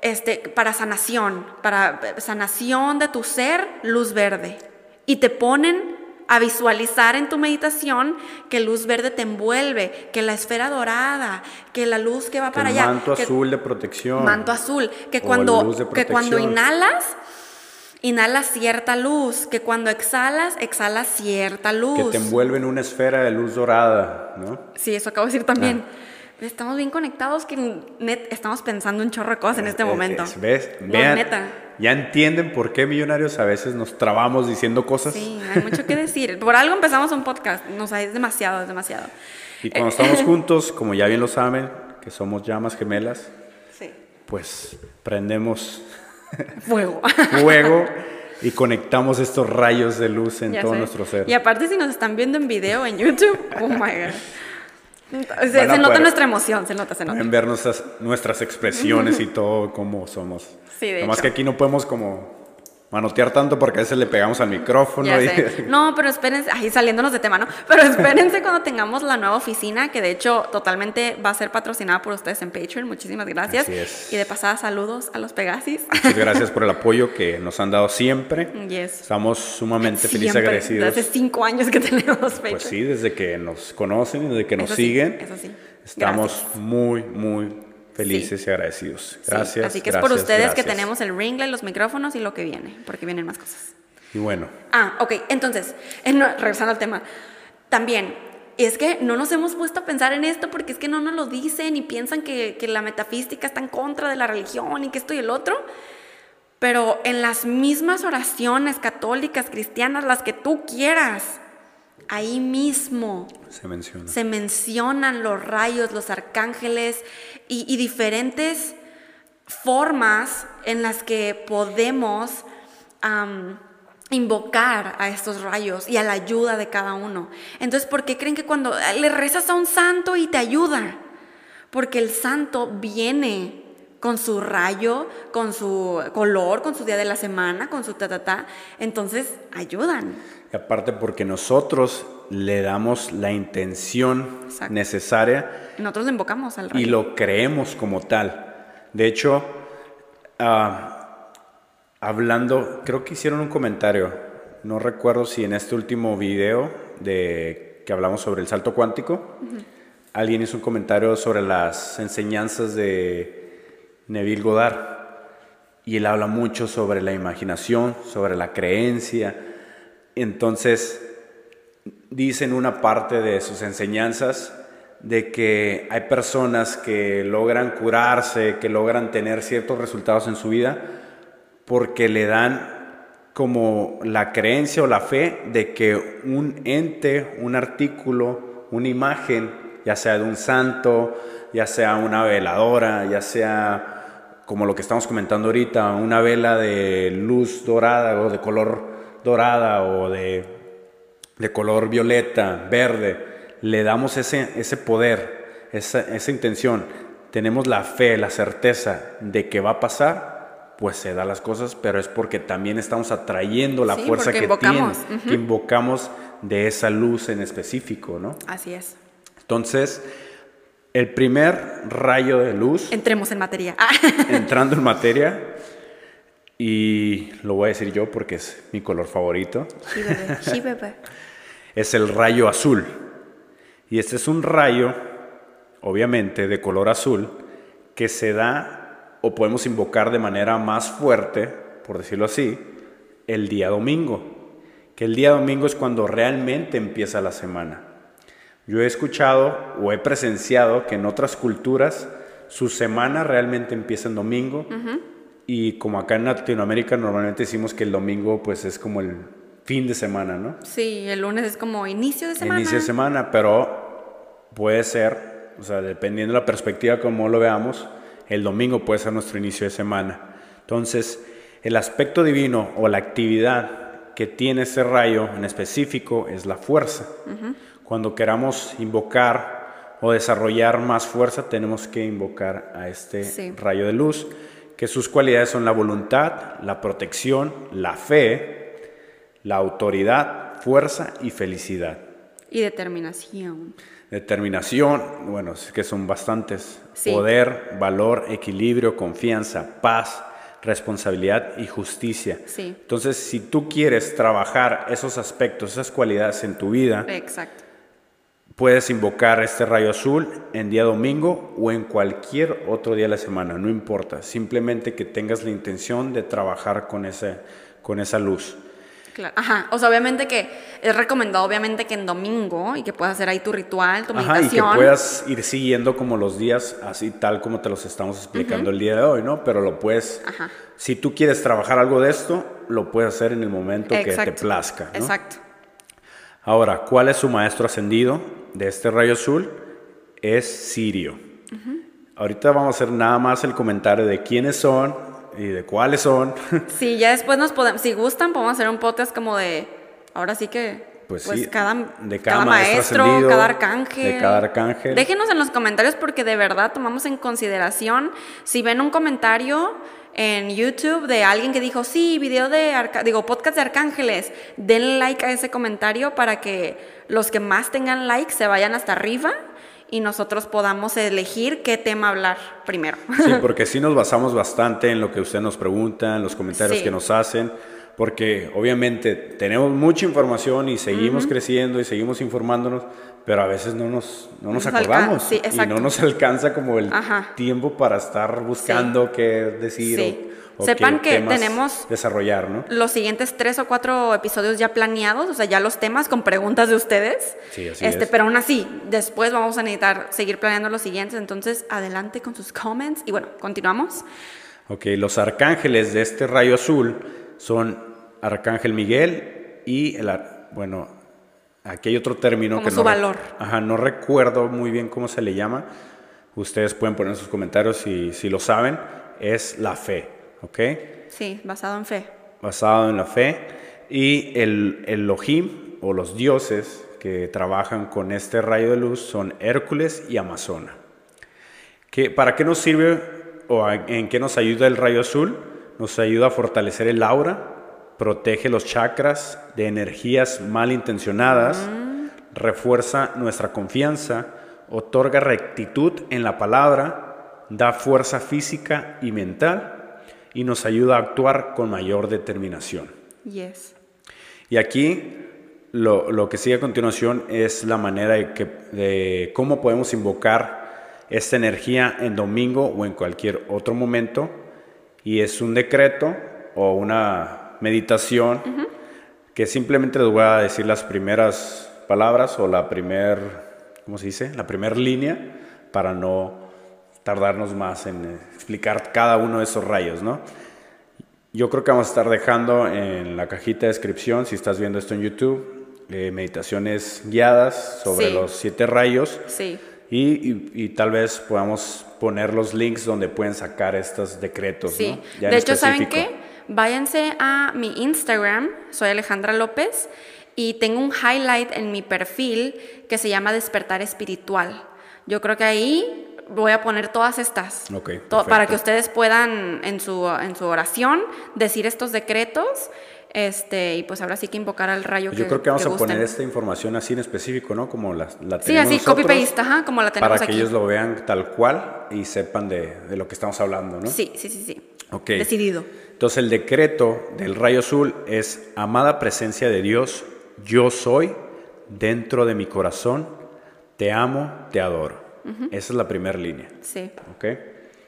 este, para sanación, para sanación de tu ser, luz verde. Y te ponen a visualizar en tu meditación que luz verde te envuelve, que la esfera dorada, que la luz que va para allá. Manto azul de protección. Manto azul, que cuando, que cuando inhalas, inhalas cierta luz, que cuando exhalas, exhalas cierta luz. Que te envuelve en una esfera de luz dorada, ¿no? Sí, eso acabo de decir también. Ah. Estamos bien conectados que net, estamos pensando un chorro de cosas en este momento. ¿Ves? Vean, ya entienden por qué millonarios a veces nos trabamos diciendo cosas. Sí, hay mucho que decir. Por algo empezamos un podcast. Nos es demasiado, es demasiado. Y cuando estamos juntos, como ya bien lo saben, que somos llamas gemelas, sí. pues prendemos fuego. fuego y conectamos estos rayos de luz en todo nuestro ser. Y aparte si nos están viendo en video en YouTube, oh my god. Se, nota nuestra emoción, se nota, se nota. En ver nuestras, nuestras expresiones y todo, cómo somos. Sí, de Nomás que aquí no podemos como manotear tanto porque a veces le pegamos al micrófono. No, pero espérense, ahí saliéndonos de tema, ¿no? Pero espérense cuando tengamos la nueva oficina, que de hecho totalmente va a ser patrocinada por ustedes en Patreon. Muchísimas gracias. Y de pasada, saludos a los Pegasis. Muchas gracias por el apoyo que nos han dado siempre. Estamos sumamente felices y agradecidos. Desde hace cinco años que tenemos Patreon. Pues sí, desde que nos conocen y desde que nos siguen. eso sí. Estamos muy, muy felices y agradecidos. Gracias. Así que es por ustedes que tenemos el ringle, los micrófonos y lo que viene, porque vienen más cosas. Y bueno. Ah, ok. Entonces, regresando al tema, también es que no nos hemos puesto a pensar en esto porque es que no nos lo dicen y piensan que, que la metafísica está en contra de la religión y que esto y el otro. Pero en las mismas oraciones católicas, cristianas, las que tú quieras, ahí mismo se, menciona. se mencionan los rayos, los arcángeles y, diferentes formas en las que podemos invocar a estos rayos y a la ayuda de cada uno. Entonces, ¿por qué creen que cuando le rezas a un santo y te ayuda? Porque el santo viene con su rayo, con su color, con su día de la semana, con su ta ta ta. Entonces, ayudan. Y aparte porque nosotros le damos la intención necesaria. Nosotros le invocamos al rey. Y lo creemos como tal. De hecho, ah, hablando, creo que hicieron un comentario, no recuerdo si en este último video de que hablamos sobre el salto cuántico, alguien hizo un comentario sobre las enseñanzas de Neville Goddard. Y él habla mucho sobre la imaginación, sobre la creencia. Entonces, dice en una parte de sus enseñanzas de que hay personas que logran curarse, que logran tener ciertos resultados en su vida, porque le dan como la creencia o la fe de que un ente, un artículo, una imagen, ya sea de un santo, ya sea una veladora, ya sea como lo que estamos comentando ahorita, una vela de luz dorada o de color dorada o de de color violeta, verde, le damos ese, ese poder, esa, esa intención, tenemos la fe, la certeza de que va a pasar, pues se da las cosas, pero es porque también estamos atrayendo la fuerza que invocamos. tiene, que invocamos de esa luz en específico, ¿no? Así es. Entonces, el primer rayo de luz. Entremos en materia. entrando en materia. Y lo voy a decir yo porque es mi color favorito. Sí, bebé. Sí, bebé es el rayo azul. Y este es un rayo, obviamente, de color azul, que se da o podemos invocar de manera más fuerte, por decirlo así, el día domingo. Que el día domingo es cuando realmente empieza la semana. Yo he escuchado o he presenciado que en otras culturas su semana realmente empieza en domingo. Y como acá en Latinoamérica normalmente decimos que el domingo pues es como el fin de semana, ¿no? Sí, el lunes es como inicio de semana. Inicio de semana, pero puede ser, o sea, dependiendo de la perspectiva como lo veamos, el domingo puede ser nuestro inicio de semana. Entonces, el aspecto divino o la actividad que tiene ese rayo en específico es la fuerza. Cuando queramos invocar o desarrollar más fuerza, tenemos que invocar a este rayo de luz, que sus cualidades son la voluntad, la protección, la fe, la autoridad, fuerza y felicidad. Y determinación. Determinación, bueno, es que son bastantes. Sí. Poder, valor, equilibrio, confianza, paz, responsabilidad y justicia. Sí. Entonces, si tú quieres trabajar esos aspectos, esas cualidades en tu vida, Exacto. Puedes invocar este rayo azul en día domingo o en cualquier otro día de la semana, no importa. Simplemente que tengas la intención de trabajar con, ese, con esa luz. Claro. Ajá. O sea, obviamente que es recomendado, obviamente, que en domingo y que puedas hacer ahí tu ritual, tu Ajá, y que puedas ir siguiendo como los días, así tal como te los estamos explicando el día de hoy, ¿no? Pero lo puedes, Ajá. si tú quieres trabajar algo de esto, lo puedes hacer en el momento que te plazca, ¿no? Exacto. Ahora, ¿cuál es su maestro ascendido de este rayo azul? Es Sirio. Ahorita vamos a hacer nada más el comentario de quiénes son y de cuáles son. Sí, ya después nos podemos, si gustan, podemos hacer un podcast como de, ahora sí que, Pues pues, sí, cada, de cada cada maestro maestro, cada arcángel. de cada arcángel. Déjenos en los comentarios porque de verdad tomamos en consideración, si ven un comentario en YouTube de alguien que dijo, sí, video de, arca- digo, podcast de arcángeles, denle like a ese comentario para que los que más tengan like se vayan hasta arriba y nosotros podamos elegir qué tema hablar primero. Sí, porque sí nos basamos bastante en lo que usted nos pregunta, en los comentarios Sí. que nos hacen, porque obviamente tenemos mucha información y seguimos creciendo y seguimos informándonos, pero a veces no nos, no nos Nos acordamos sí, y no nos alcanza como el Ajá. tiempo para estar buscando qué decir Sí. o Sepan que tenemos- desarrollar, ¿no? los siguientes tres o cuatro episodios ya planeados, o sea, ya los temas con preguntas de ustedes. Sí, así este, es. Pero aún así, después vamos a necesitar seguir planeando los siguientes, entonces adelante con sus comments y bueno, continuamos. Ok, los arcángeles de este rayo azul son Arcángel Miguel y el, ar- bueno, aquí hay otro término Como que su no, valor. Ajá, no recuerdo muy bien cómo se le llama. Ustedes pueden poner en sus comentarios si, si lo saben. Es la fe, ¿ok? Sí, basado en fe. Basado en la fe. Y el el Elohim o los dioses que trabajan con este rayo de luz son Hércules y Amazona. ¿Qué- ¿Para qué nos sirve o en qué nos ayuda el rayo azul? Nos ayuda a fortalecer el aura, protege los chakras de energías malintencionadas, refuerza nuestra confianza, otorga rectitud en la palabra, da fuerza física y mental y nos ayuda a actuar con mayor determinación. Yes. Y aquí lo, lo que sigue a continuación es la manera de, que, de cómo podemos invocar esta energía en domingo o en cualquier otro momento. Y es un decreto o una meditación que simplemente les voy a decir las primeras palabras o la primer, ¿cómo se dice? La primera línea para no tardarnos más en explicar cada uno de esos rayos, ¿no? Yo creo que vamos a estar dejando en la cajita de descripción, si estás viendo esto en YouTube, eh, meditaciones guiadas sobre Sí. los siete rayos Sí. y, y- y tal vez podamos poner los links donde pueden sacar estos decretos. Sí. ¿no? Ya de hecho, ¿saben específico. qué? Váyanse a mi Instagram, soy Alejandra López, y tengo un highlight en mi perfil que se llama Despertar Espiritual. Yo creo que ahí voy a poner todas estas. To- para que ustedes puedan en su, en su oración decir estos decretos. Este, y pues ahora sí que invocar al rayo Yo que creo que vamos a poner esta información así en específico, ¿no? Como la, la Sí, tenemos así, nosotros, copy-paste, ajá, como la tenemos Para que aquí. ellos lo vean tal cual y sepan de, de lo que estamos hablando, ¿no? Sí, sí, sí, sí. Ok. Decidido. Entonces el decreto del rayo azul es, amada presencia de Dios, yo soy dentro de mi corazón, te amo, te adoro. Esa es la primera línea. Sí. ¿Ok?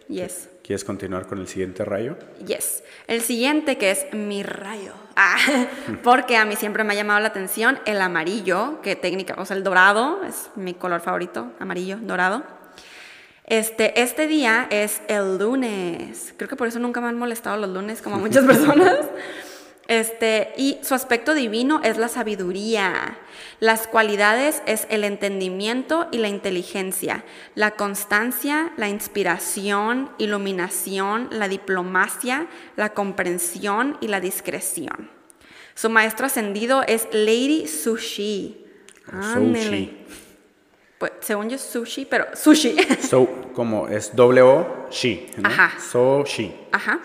Yes. ¿Quieres continuar con el siguiente rayo? Yes. El siguiente que es mi rayo. Ah, porque a mí siempre me ha llamado la atención el amarillo, que técnica, o sea, el dorado es mi color favorito, amarillo, dorado. Este, este día es el lunes. Creo que por eso nunca me han molestado los lunes, como a muchas personas. Este, y su aspecto divino es la sabiduría. Las cualidades es el entendimiento y la inteligencia, la constancia, la inspiración, iluminación, la diplomacia, la comprensión y la discreción. Su maestro ascendido es Lady Sushi. Sushi. Pues, según yo, sushi, pero sushi. So, como es doble O. ¿no? Ajá. So, she. Ajá.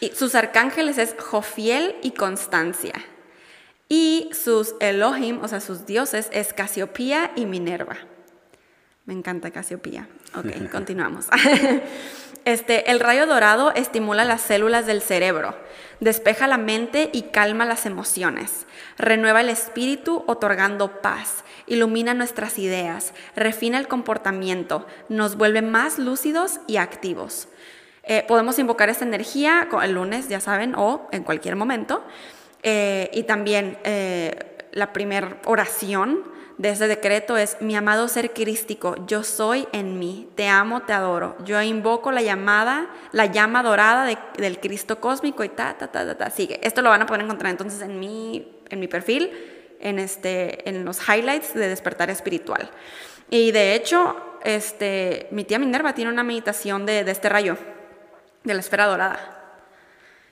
Y sus arcángeles es Jofiel y Constancia. Y sus Elohim, o sea, sus dioses, es Casiopía y Minerva. Me encanta Casiopía. Ok, continuamos. Este, el rayo dorado estimula las células del cerebro, despeja la mente y calma las emociones, renueva el espíritu otorgando paz, ilumina nuestras ideas, refina el comportamiento, nos vuelve más lúcidos y activos. Eh, podemos invocar esta energía el lunes, ya saben, o en cualquier momento. Eh, y también eh, la primera oración de ese decreto es, mi amado ser crístico, yo soy en mí, te amo, te adoro. Yo invoco la llamada, la llama dorada del Cristo cósmico y ta, ta, ta, ta, ta. Sigue. Esto lo van a poder encontrar entonces en mi, en mi perfil, en, este, en los highlights de despertar espiritual. Y de hecho, este, mi tía Minerva tiene una meditación de, de este rayo, de la esfera dorada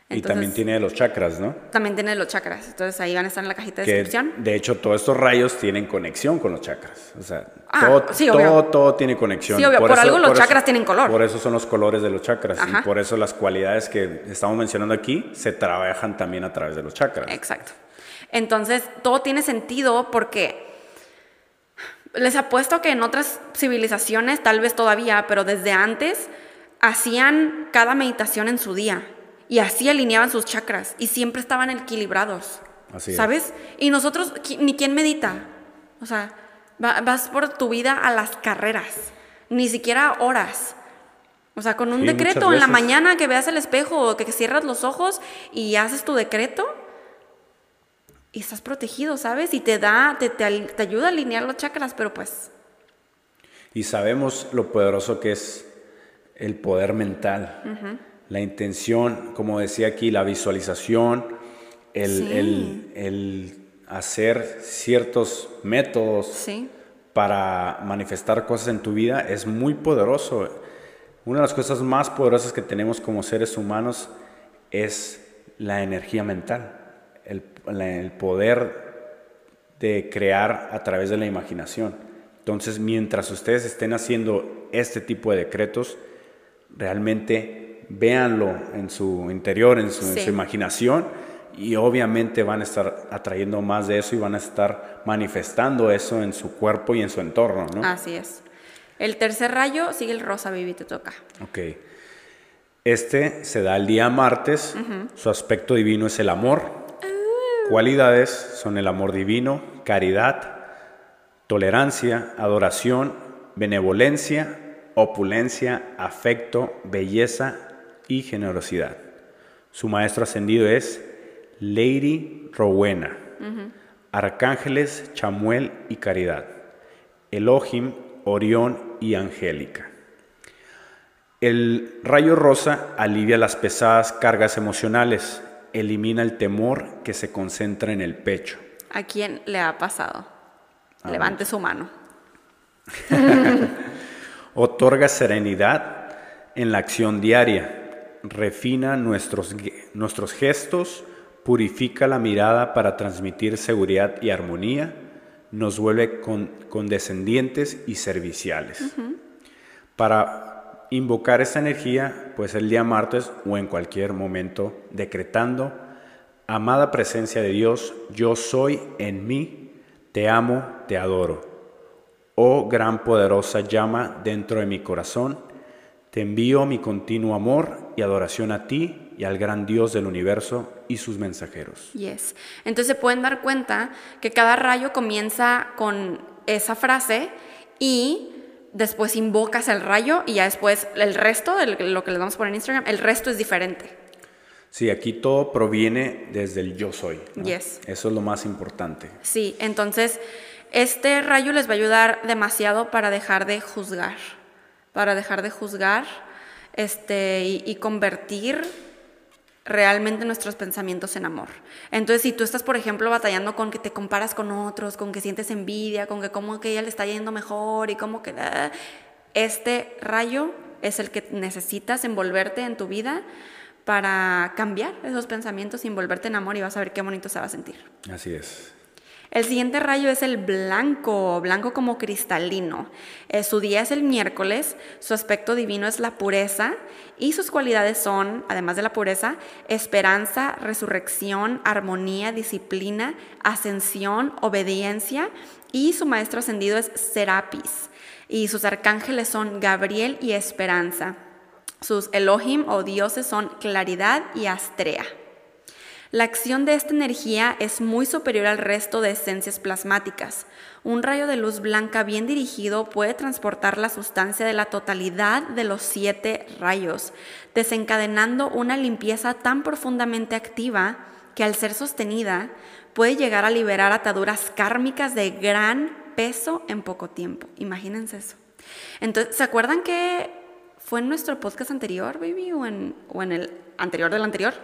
y también tiene los chakras, ¿no? También tiene los chakras. Entonces ahí van a estar en la cajita de descripción. De hecho, todos estos rayos tienen conexión con los chakras. O sea, ah, todo, todo, tiene conexión. Sí, obvio. Por, algo los chakras tienen color. Por eso son los colores de los chakras. Y por eso las cualidades que estamos mencionando aquí se trabajan también a través de los chakras. Exacto. Entonces, todo tiene sentido porque les apuesto que en otras civilizaciones, tal vez todavía, pero desde antes, hacían cada meditación en su día y así alineaban sus chakras y siempre estaban equilibrados. Así ¿Sabes? Y nosotros, ni quién medita. O sea, vas por tu vida a las carreras, ni siquiera horas. O sea, con un decreto en la mañana que veas el espejo o que cierras los ojos y haces tu decreto y estás protegido, ¿sabes? Y te da, te, te, ayuda a alinear los chakras, pero pues... Y sabemos lo poderoso que es el poder mental la intención, como decía aquí, la visualización, el, hacer ciertos métodos para manifestar cosas en tu vida es muy poderoso. Una de las cosas más poderosas que tenemos como seres humanos es la energía mental, el, el poder de crear a través de la imaginación. Entonces, mientras ustedes estén haciendo este tipo de decretos, realmente véanlo en su interior, en su, imaginación, y obviamente van a estar atrayendo más de eso y van a estar manifestando eso en su cuerpo y en su entorno, ¿no? Así es. El tercer rayo sigue el rosa, Vivi, te toca. Ok. Este se da el día martes, su aspecto divino es el amor. Uh. Cualidades son el amor divino, caridad, tolerancia, adoración, benevolencia, opulencia, afecto, belleza y generosidad. Su maestro ascendido es Lady Rowena, Arcángeles Chamuel y Caridad, Elohim, Orión y Angélica. El rayo rosa alivia las pesadas cargas emocionales, elimina el temor que se concentra en el pecho. ¿A quién le ha pasado? Levante su mano. Otorga serenidad en la acción diaria, refina nuestros, nuestros gestos, purifica la mirada para transmitir seguridad y armonía, nos vuelve con, condescendientes y serviciales. Para invocar esta energía, pues el día martes o en cualquier momento, decretando, amada presencia de Dios, yo soy en mí, te amo, te adoro. Oh gran poderosa llama dentro de mi corazón, te envío mi continuo amor y adoración a ti y al gran Dios del universo y sus mensajeros. Yes. Entonces se pueden dar cuenta que cada rayo comienza con esa frase y después invocas el rayo y ya después el resto de lo que les vamos a poner en Instagram, el resto es diferente. Sí, aquí todo proviene desde el yo soy. Yes. Eso es lo más importante. Sí, entonces este rayo les va a ayudar demasiado para dejar de juzgar para dejar de juzgar este, y, convertir realmente nuestros pensamientos en amor. Entonces, si tú estás, por ejemplo, batallando con que te comparas con otros, con que sientes envidia, con que como que ella le está yendo mejor y como que... Ah, este rayo es el que necesitas envolverte en tu vida para cambiar esos pensamientos y envolverte en amor y vas a ver qué bonito se va a sentir. Así es. El siguiente rayo es el blanco, blanco como cristalino. Eh, su día es el miércoles, su aspecto divino es la pureza y sus cualidades son, además de la pureza, esperanza, resurrección, armonía, disciplina, ascensión, obediencia y su maestro ascendido es Serapis y sus arcángeles son Gabriel y Esperanza. Sus Elohim o dioses son claridad y astrea. La acción de esta energía es muy superior al resto de esencias plasmáticas. Un rayo de luz blanca bien dirigido puede transportar la sustancia de la totalidad de los siete rayos, desencadenando una limpieza tan profundamente activa que al ser sostenida puede llegar a liberar ataduras kármicas de gran peso en poco tiempo. Imagínense eso. Entonces, ¿se acuerdan que fue en nuestro podcast anterior, baby, o en, o en el anterior del anterior,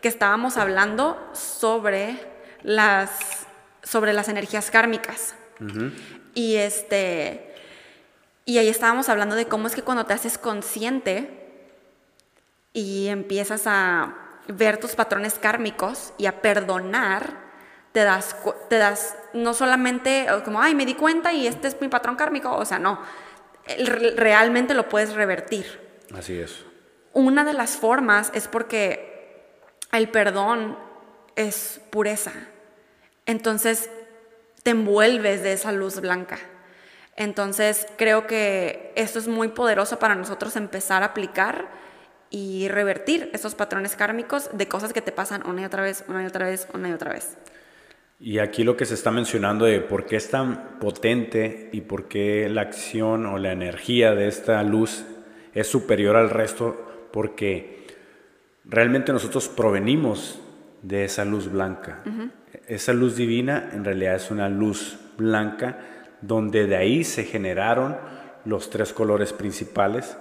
que estábamos hablando sobre las, sobre las energías kármicas. Y este y ahí estábamos hablando de cómo es que cuando te haces consciente y empiezas a ver tus patrones kármicos y a perdonar, te das, te das no solamente como, ay, me di cuenta y este es mi patrón kármico, o sea, no, realmente lo puedes revertir. Así es. Una de las formas es porque el perdón es pureza. Entonces te envuelves de esa luz blanca. Entonces creo que esto es muy poderoso para nosotros empezar a aplicar y revertir esos patrones kármicos de cosas que te pasan una y otra vez, una y otra vez, una y otra vez. Y aquí lo que se está mencionando de por qué es tan potente y por qué la acción o la energía de esta luz es superior al resto, porque realmente nosotros provenimos de esa luz blanca. Esa luz divina en realidad es una luz blanca donde de ahí se generaron los tres colores principales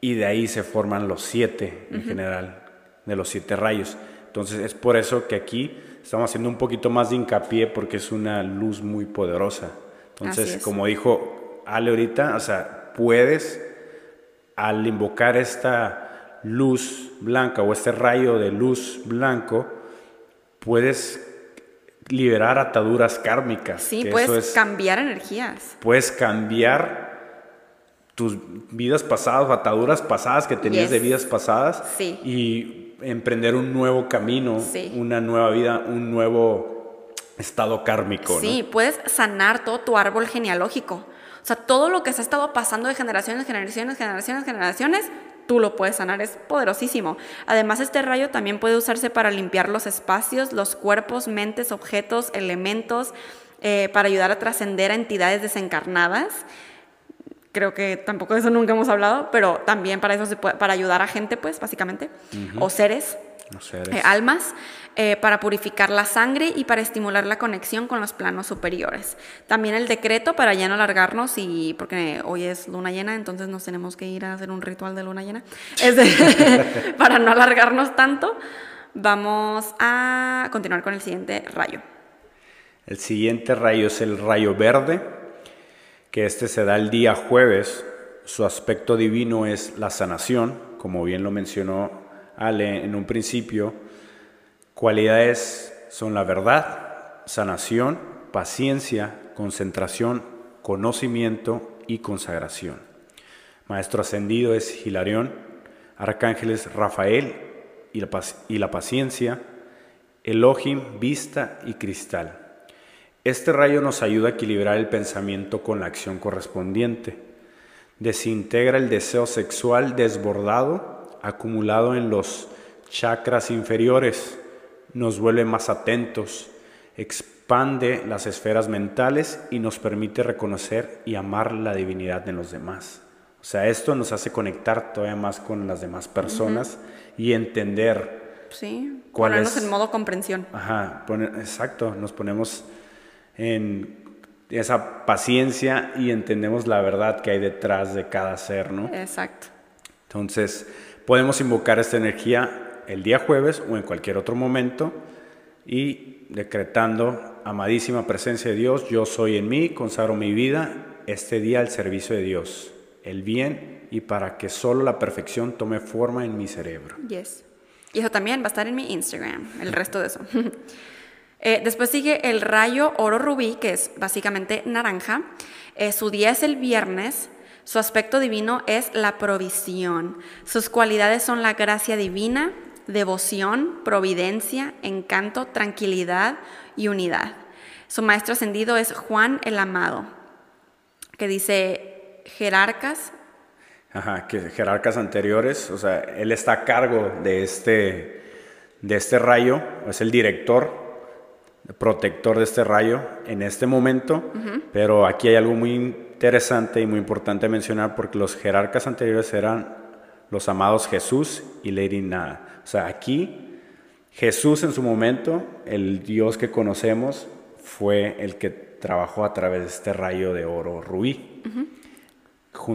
y de ahí se forman los siete en general, de los siete rayos. Entonces es por eso que aquí estamos haciendo un poquito más de hincapié porque es una luz muy poderosa. Entonces, como dijo Ale ahorita, o sea, puedes al invocar esta luz blanca o este rayo de luz blanco, puedes liberar ataduras kármicas. Sí, puedes cambiar energías. Puedes cambiar tus vidas pasadas, ataduras pasadas que tenías de vidas pasadas sí. y emprender un nuevo camino, una nueva vida, un nuevo estado kármico. Sí, puedes sanar todo tu árbol genealógico. O sea, todo lo que se ha estado pasando de generaciones, generaciones, generaciones, generaciones, tú lo puedes sanar, es poderosísimo. Además, este rayo también puede usarse para limpiar los espacios, los cuerpos, mentes, objetos, elementos, eh, para ayudar a trascender a entidades desencarnadas creo que tampoco de eso nunca hemos hablado, pero también para eso se puede, para ayudar a gente, pues, básicamente, o seres, seres. Eh, almas, eh, para purificar la sangre y para estimular la conexión con los planos superiores. También el decreto para ya no alargarnos y porque hoy es luna llena, entonces nos tenemos que ir a hacer un ritual de luna llena. para no alargarnos tanto, vamos a continuar con el siguiente rayo. El siguiente rayo es el rayo verde que este se da el día jueves. Su aspecto divino es la sanación, como bien lo mencionó Ale en un principio. Cualidades son la verdad, sanación, paciencia, concentración, conocimiento y consagración. Maestro ascendido es Hilarión, arcángeles Rafael y la, y la paciencia, Elohim, vista y cristal. Este rayo nos ayuda a equilibrar el pensamiento con la acción correspondiente. Desintegra el deseo sexual desbordado acumulado en los chakras inferiores. Nos vuelve más atentos, expande las esferas mentales y nos permite reconocer y amar la divinidad de los demás. O sea, esto nos hace conectar todavía más con las demás personas y entender. Sí, ponernos en modo comprensión. Ajá, exacto, nos ponemos en esa paciencia y entendemos la verdad que hay detrás de cada ser, ¿no? Exacto. Entonces, podemos invocar esta energía el día jueves o en cualquier otro momento y decretando, amadísima presencia de Dios, yo soy en mí, consagro mi vida este día al servicio de Dios, el bien y para que solo la perfección tome forma en mi cerebro. Yes. Y eso también va a estar en mi Instagram, el resto de eso. Eh, después sigue el rayo oro rubí, que es básicamente naranja. Eh, su día es el viernes. Su aspecto divino es la provisión. Sus cualidades son la gracia divina, devoción, providencia, encanto, tranquilidad y unidad. Su maestro ascendido es Juan el Amado, que dice jerarcas. Ajá, que jerarcas anteriores, o sea, él está a cargo de este, de este rayo, es el director, protector de este rayo en este momento, pero aquí hay algo muy interesante y muy importante mencionar porque los jerarcas anteriores eran los amados Jesús y Lady Nada. O sea, aquí Jesús en su momento, el Dios que conocemos, fue el que trabajó a través de este rayo de oro rubí.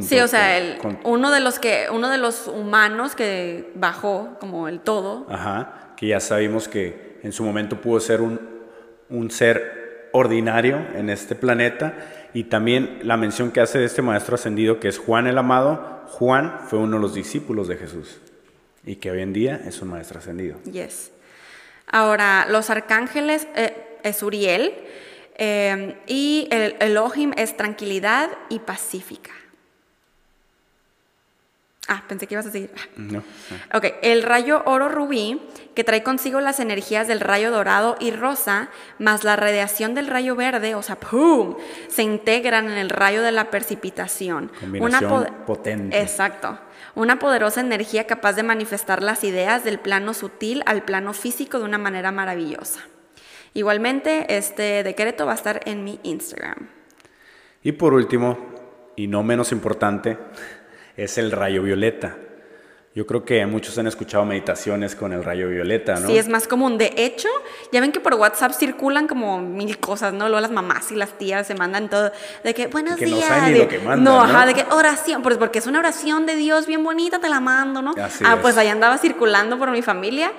sí, o sea, uno de los que, uno de los humanos que bajó como el todo. Ajá, que ya sabemos que en su momento pudo ser un, un ser ordinario en este planeta y también la mención que hace de este maestro ascendido que es Juan el Amado. Juan fue uno de los discípulos de Jesús y que hoy en día es un maestro ascendido. Yes. Ahora, los arcángeles eh, es Uriel eh, y el Elohim es tranquilidad y pacífica. Ah, pensé que ibas a decir. No, Ok, el rayo oro rubí, que trae consigo las energías del rayo dorado y rosa, más la radiación del rayo verde, o sea, ¡pum! Se integran en el rayo de la precipitación. Combinación Una potente. Exacto. Una poderosa energía capaz de manifestar las ideas del plano sutil al plano físico de una manera maravillosa. Igualmente, este decreto va a estar en mi Instagram. Y por último, y no menos importante, es el rayo violeta. Yo creo que muchos han escuchado meditaciones con el rayo violeta, ¿no? Sí, es más común. De hecho, ya ven que por WhatsApp circulan como mil cosas, ¿no? Luego las mamás y las tías se mandan todo de que buenos días. No saben ni lo que mandan, no, ajá, de que oración, pues porque es una oración de Dios bien bonita, te la mando, ¿no? ah, pues ahí andaba circulando por mi familia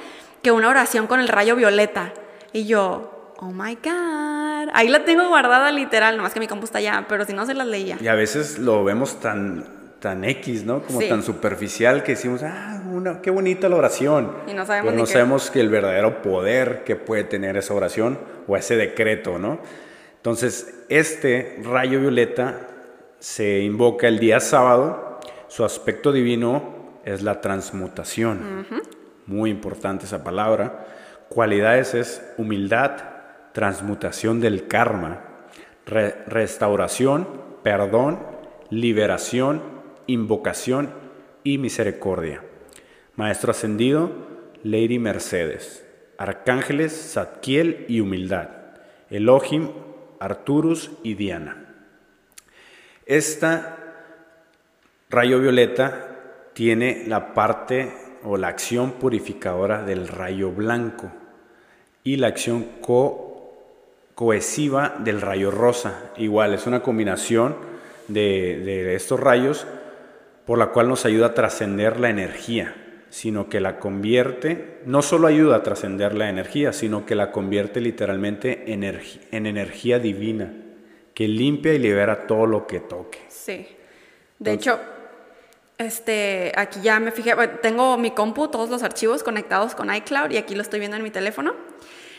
que una oración con el rayo violeta. Y yo, oh my God. Ahí la tengo guardada literal, nomás que mi compu está allá, pero si no se las leía. Y a veces lo vemos tan tan X, ¿no? Como tan superficial que decimos, ah, una, qué bonita la oración. Y no sabemos, Pero no sabemos que el verdadero poder que puede tener esa oración o ese decreto, ¿no? Entonces, este rayo violeta se invoca el día sábado. Su aspecto divino es la transmutación. Muy importante esa palabra. Cualidades es humildad, transmutación del karma, restauración, perdón, liberación invocación y misericordia. Maestro ascendido, Lady Mercedes. Arcángeles, Zadkiel y humildad. Elohim, Arturus y Diana. Esta rayo violeta tiene la parte o la acción purificadora del rayo blanco y la acción cohesiva del rayo rosa. Igual, es una combinación de estos rayos por la cual nos ayuda a trascender la energía, sino que la convierte, no solo ayuda a trascender la energía, sino que la convierte literalmente en energía divina, que limpia y libera todo lo que toque. Sí. De hecho, este, aquí ya me fijé, tengo mi compu, todos los archivos conectados con iCloud y aquí lo estoy viendo en mi teléfono.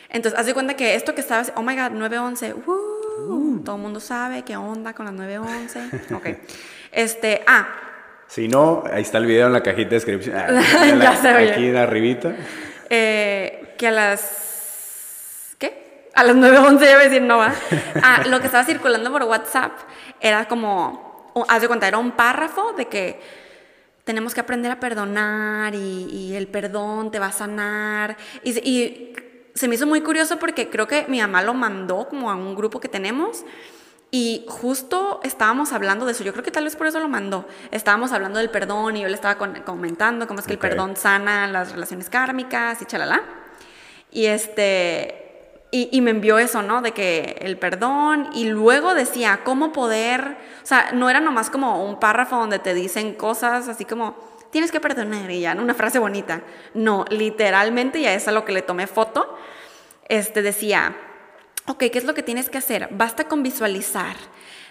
Entonces, haz de cuenta que esto que estaba, oh my god, 911, uh, todo el mundo sabe qué onda con las 911. Ok. Este, ah, si no, ahí está el video en la cajita de descripción. Ah, ya aquí en arribita. Eh, que a las... ¿Qué? A las 9.11 ya voy a decir no va. Ah, lo que estaba circulando por WhatsApp era como... Haz de cuenta, era un párrafo de que tenemos que aprender a perdonar y, el perdón te va a sanar. Y, y se me hizo muy curioso porque creo que mi mamá lo mandó como a un grupo que tenemos y justo estábamos hablando de eso, yo creo que tal vez por eso lo mandó. Estábamos hablando del perdón y yo le estaba comentando cómo es que el perdón sana las relaciones kármicas y chalala. Y este y, me envió eso, ¿no? De que el perdón y luego decía cómo poder, o sea, no era nomás como un párrafo donde te dicen cosas así como tienes que perdonar y ya, una frase bonita. No, literalmente ya es a lo que le tomé foto. Este decía, Ok, ¿qué es lo que tienes que hacer? Basta con visualizar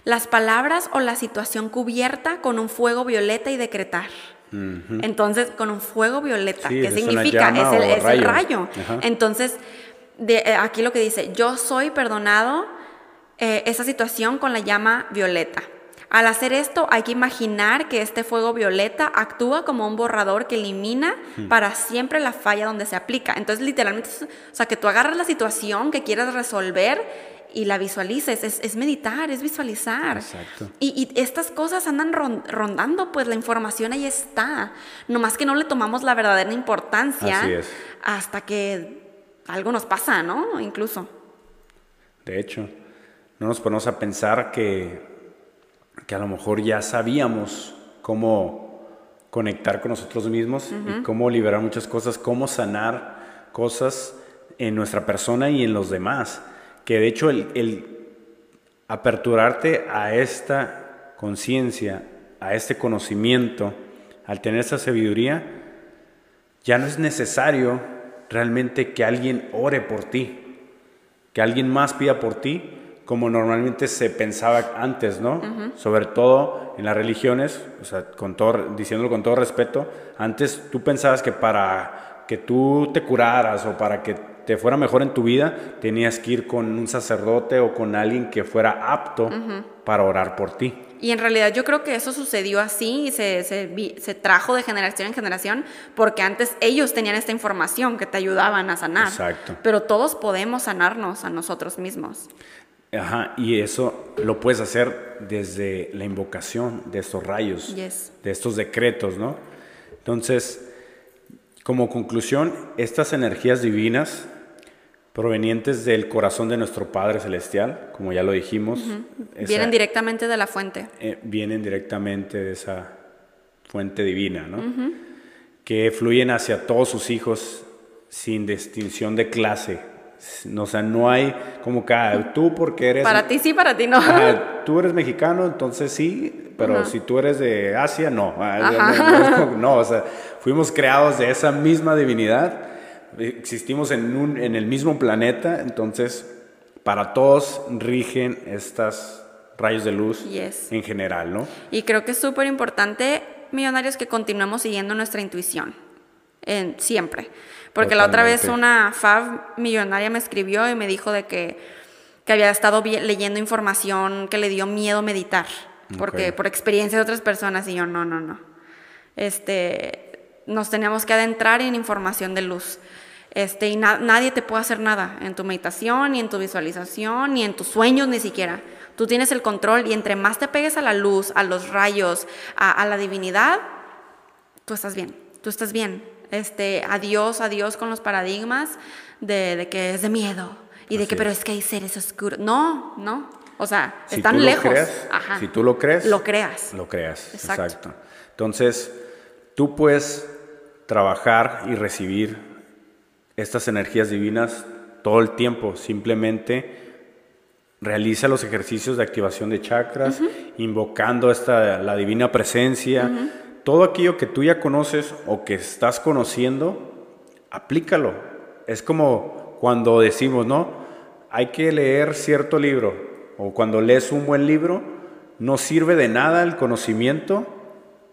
las palabras o la situación cubierta con un fuego violeta y decretar. Entonces, con un fuego violeta, ¿qué significa? Es, el, rayo. Entonces, de, eh, aquí lo que dice, yo soy perdonado eh, esa situación con la llama violeta. Al hacer esto hay que imaginar que este fuego violeta actúa como un borrador que elimina para siempre la falla donde se aplica. Entonces literalmente, o sea, que tú agarras la situación que quieres resolver y la visualices, es, meditar, es visualizar. Exacto. Y, estas cosas andan rondando, pues la información ahí está. Nomás que no le tomamos la verdadera importancia hasta que algo nos pasa, ¿no? Incluso. De hecho, no nos ponemos a pensar que que a lo mejor ya sabíamos cómo conectar con nosotros mismos y cómo liberar muchas cosas, cómo sanar cosas en nuestra persona y en los demás. Que de hecho el, aperturarte a esta conciencia, a este conocimiento, al tener esa sabiduría, ya no es necesario realmente que alguien ore por ti, que alguien más pida por ti, como normalmente se pensaba antes, ¿no? Sobre todo en las religiones, o sea, con todo, diciéndolo con todo respeto, antes tú pensabas que para que tú te curaras o para que te fuera mejor en tu vida, tenías que ir con un sacerdote o con alguien que fuera apto para orar por ti. Y en realidad yo creo que eso sucedió así y se, se, trajo de generación en generación porque antes ellos tenían esta información que te ayudaban a sanar. Exacto. Pero todos podemos sanarnos a nosotros mismos. Ajá, y eso lo puedes hacer desde la invocación de estos rayos, de estos decretos, ¿no? Entonces, como conclusión, estas energías divinas provenientes del corazón de nuestro Padre Celestial, como ya lo dijimos, vienen directamente de la fuente. Eh, vienen directamente de esa fuente divina, ¿no? Que fluyen hacia todos sus hijos sin distinción de clase, o sea, no hay como que ah, tú porque eres... Para ti sí, para ti no. tú eres mexicano, entonces sí, pero si tú eres de Asia, no. Ah, no. o sea, fuimos creados de esa misma divinidad, existimos en, un, en el mismo planeta, entonces para todos rigen estas rayos de luz en general, ¿no? Y creo que es súper importante, millonarios, que continuemos siguiendo nuestra intuición, en, siempre. Porque la otra vez una fab millonaria me escribió y me dijo de que, que había estado leyendo información que le dio miedo meditar, porque por experiencia de otras personas y yo no, no, no. Este, nos teníamos que adentrar en información de luz. Este, y nadie te puede hacer nada en tu meditación, ni en tu visualización, ni en tus sueños, ni siquiera. Tú tienes el control y entre más te pegues a la luz, a los rayos, a, a la divinidad, tú estás bien, tú estás bien este, adiós, adiós con los paradigmas de, que es de miedo y de que, pero es que hay seres oscuros. No, no. O sea, están lejos. Si tú lo crees, lo creas. Lo creas, exacto. Entonces, tú puedes trabajar y recibir estas energías divinas todo el tiempo. Simplemente realiza los ejercicios de activación de chakras, invocando esta, la divina presencia todo aquello que tú ya conoces o que estás conociendo, aplícalo. Es como cuando decimos, ¿no? Hay que leer cierto libro o cuando lees un buen libro, no sirve de nada el conocimiento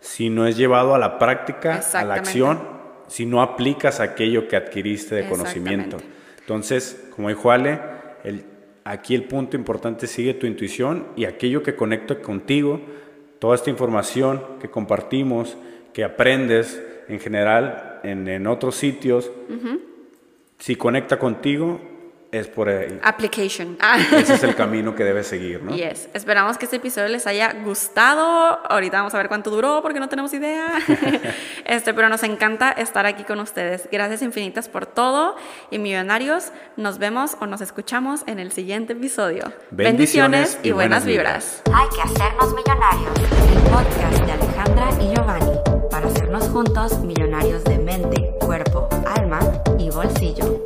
si no es llevado a la práctica, a la acción, si no aplicas aquello que adquiriste de conocimiento. Entonces, como dijo Ale, el, aquí el punto importante sigue tu intuición y aquello que conecta contigo toda esta información que compartimos, que aprendes en general en, otros sitios, si conecta contigo, es por ahí. Application. Ese es el camino que debes seguir, ¿no? Yes. Esperamos que este episodio les haya gustado. Ahorita vamos a ver cuánto duró porque no tenemos idea. este, pero nos encanta estar aquí con ustedes. Gracias infinitas por todo y millonarios, nos vemos o nos escuchamos en el siguiente episodio. Bendiciones, y, buenas vibras. Hay que hacernos millonarios. El podcast de Alejandra y Giovanni para hacernos juntos millonarios de mente, cuerpo, alma y bolsillo.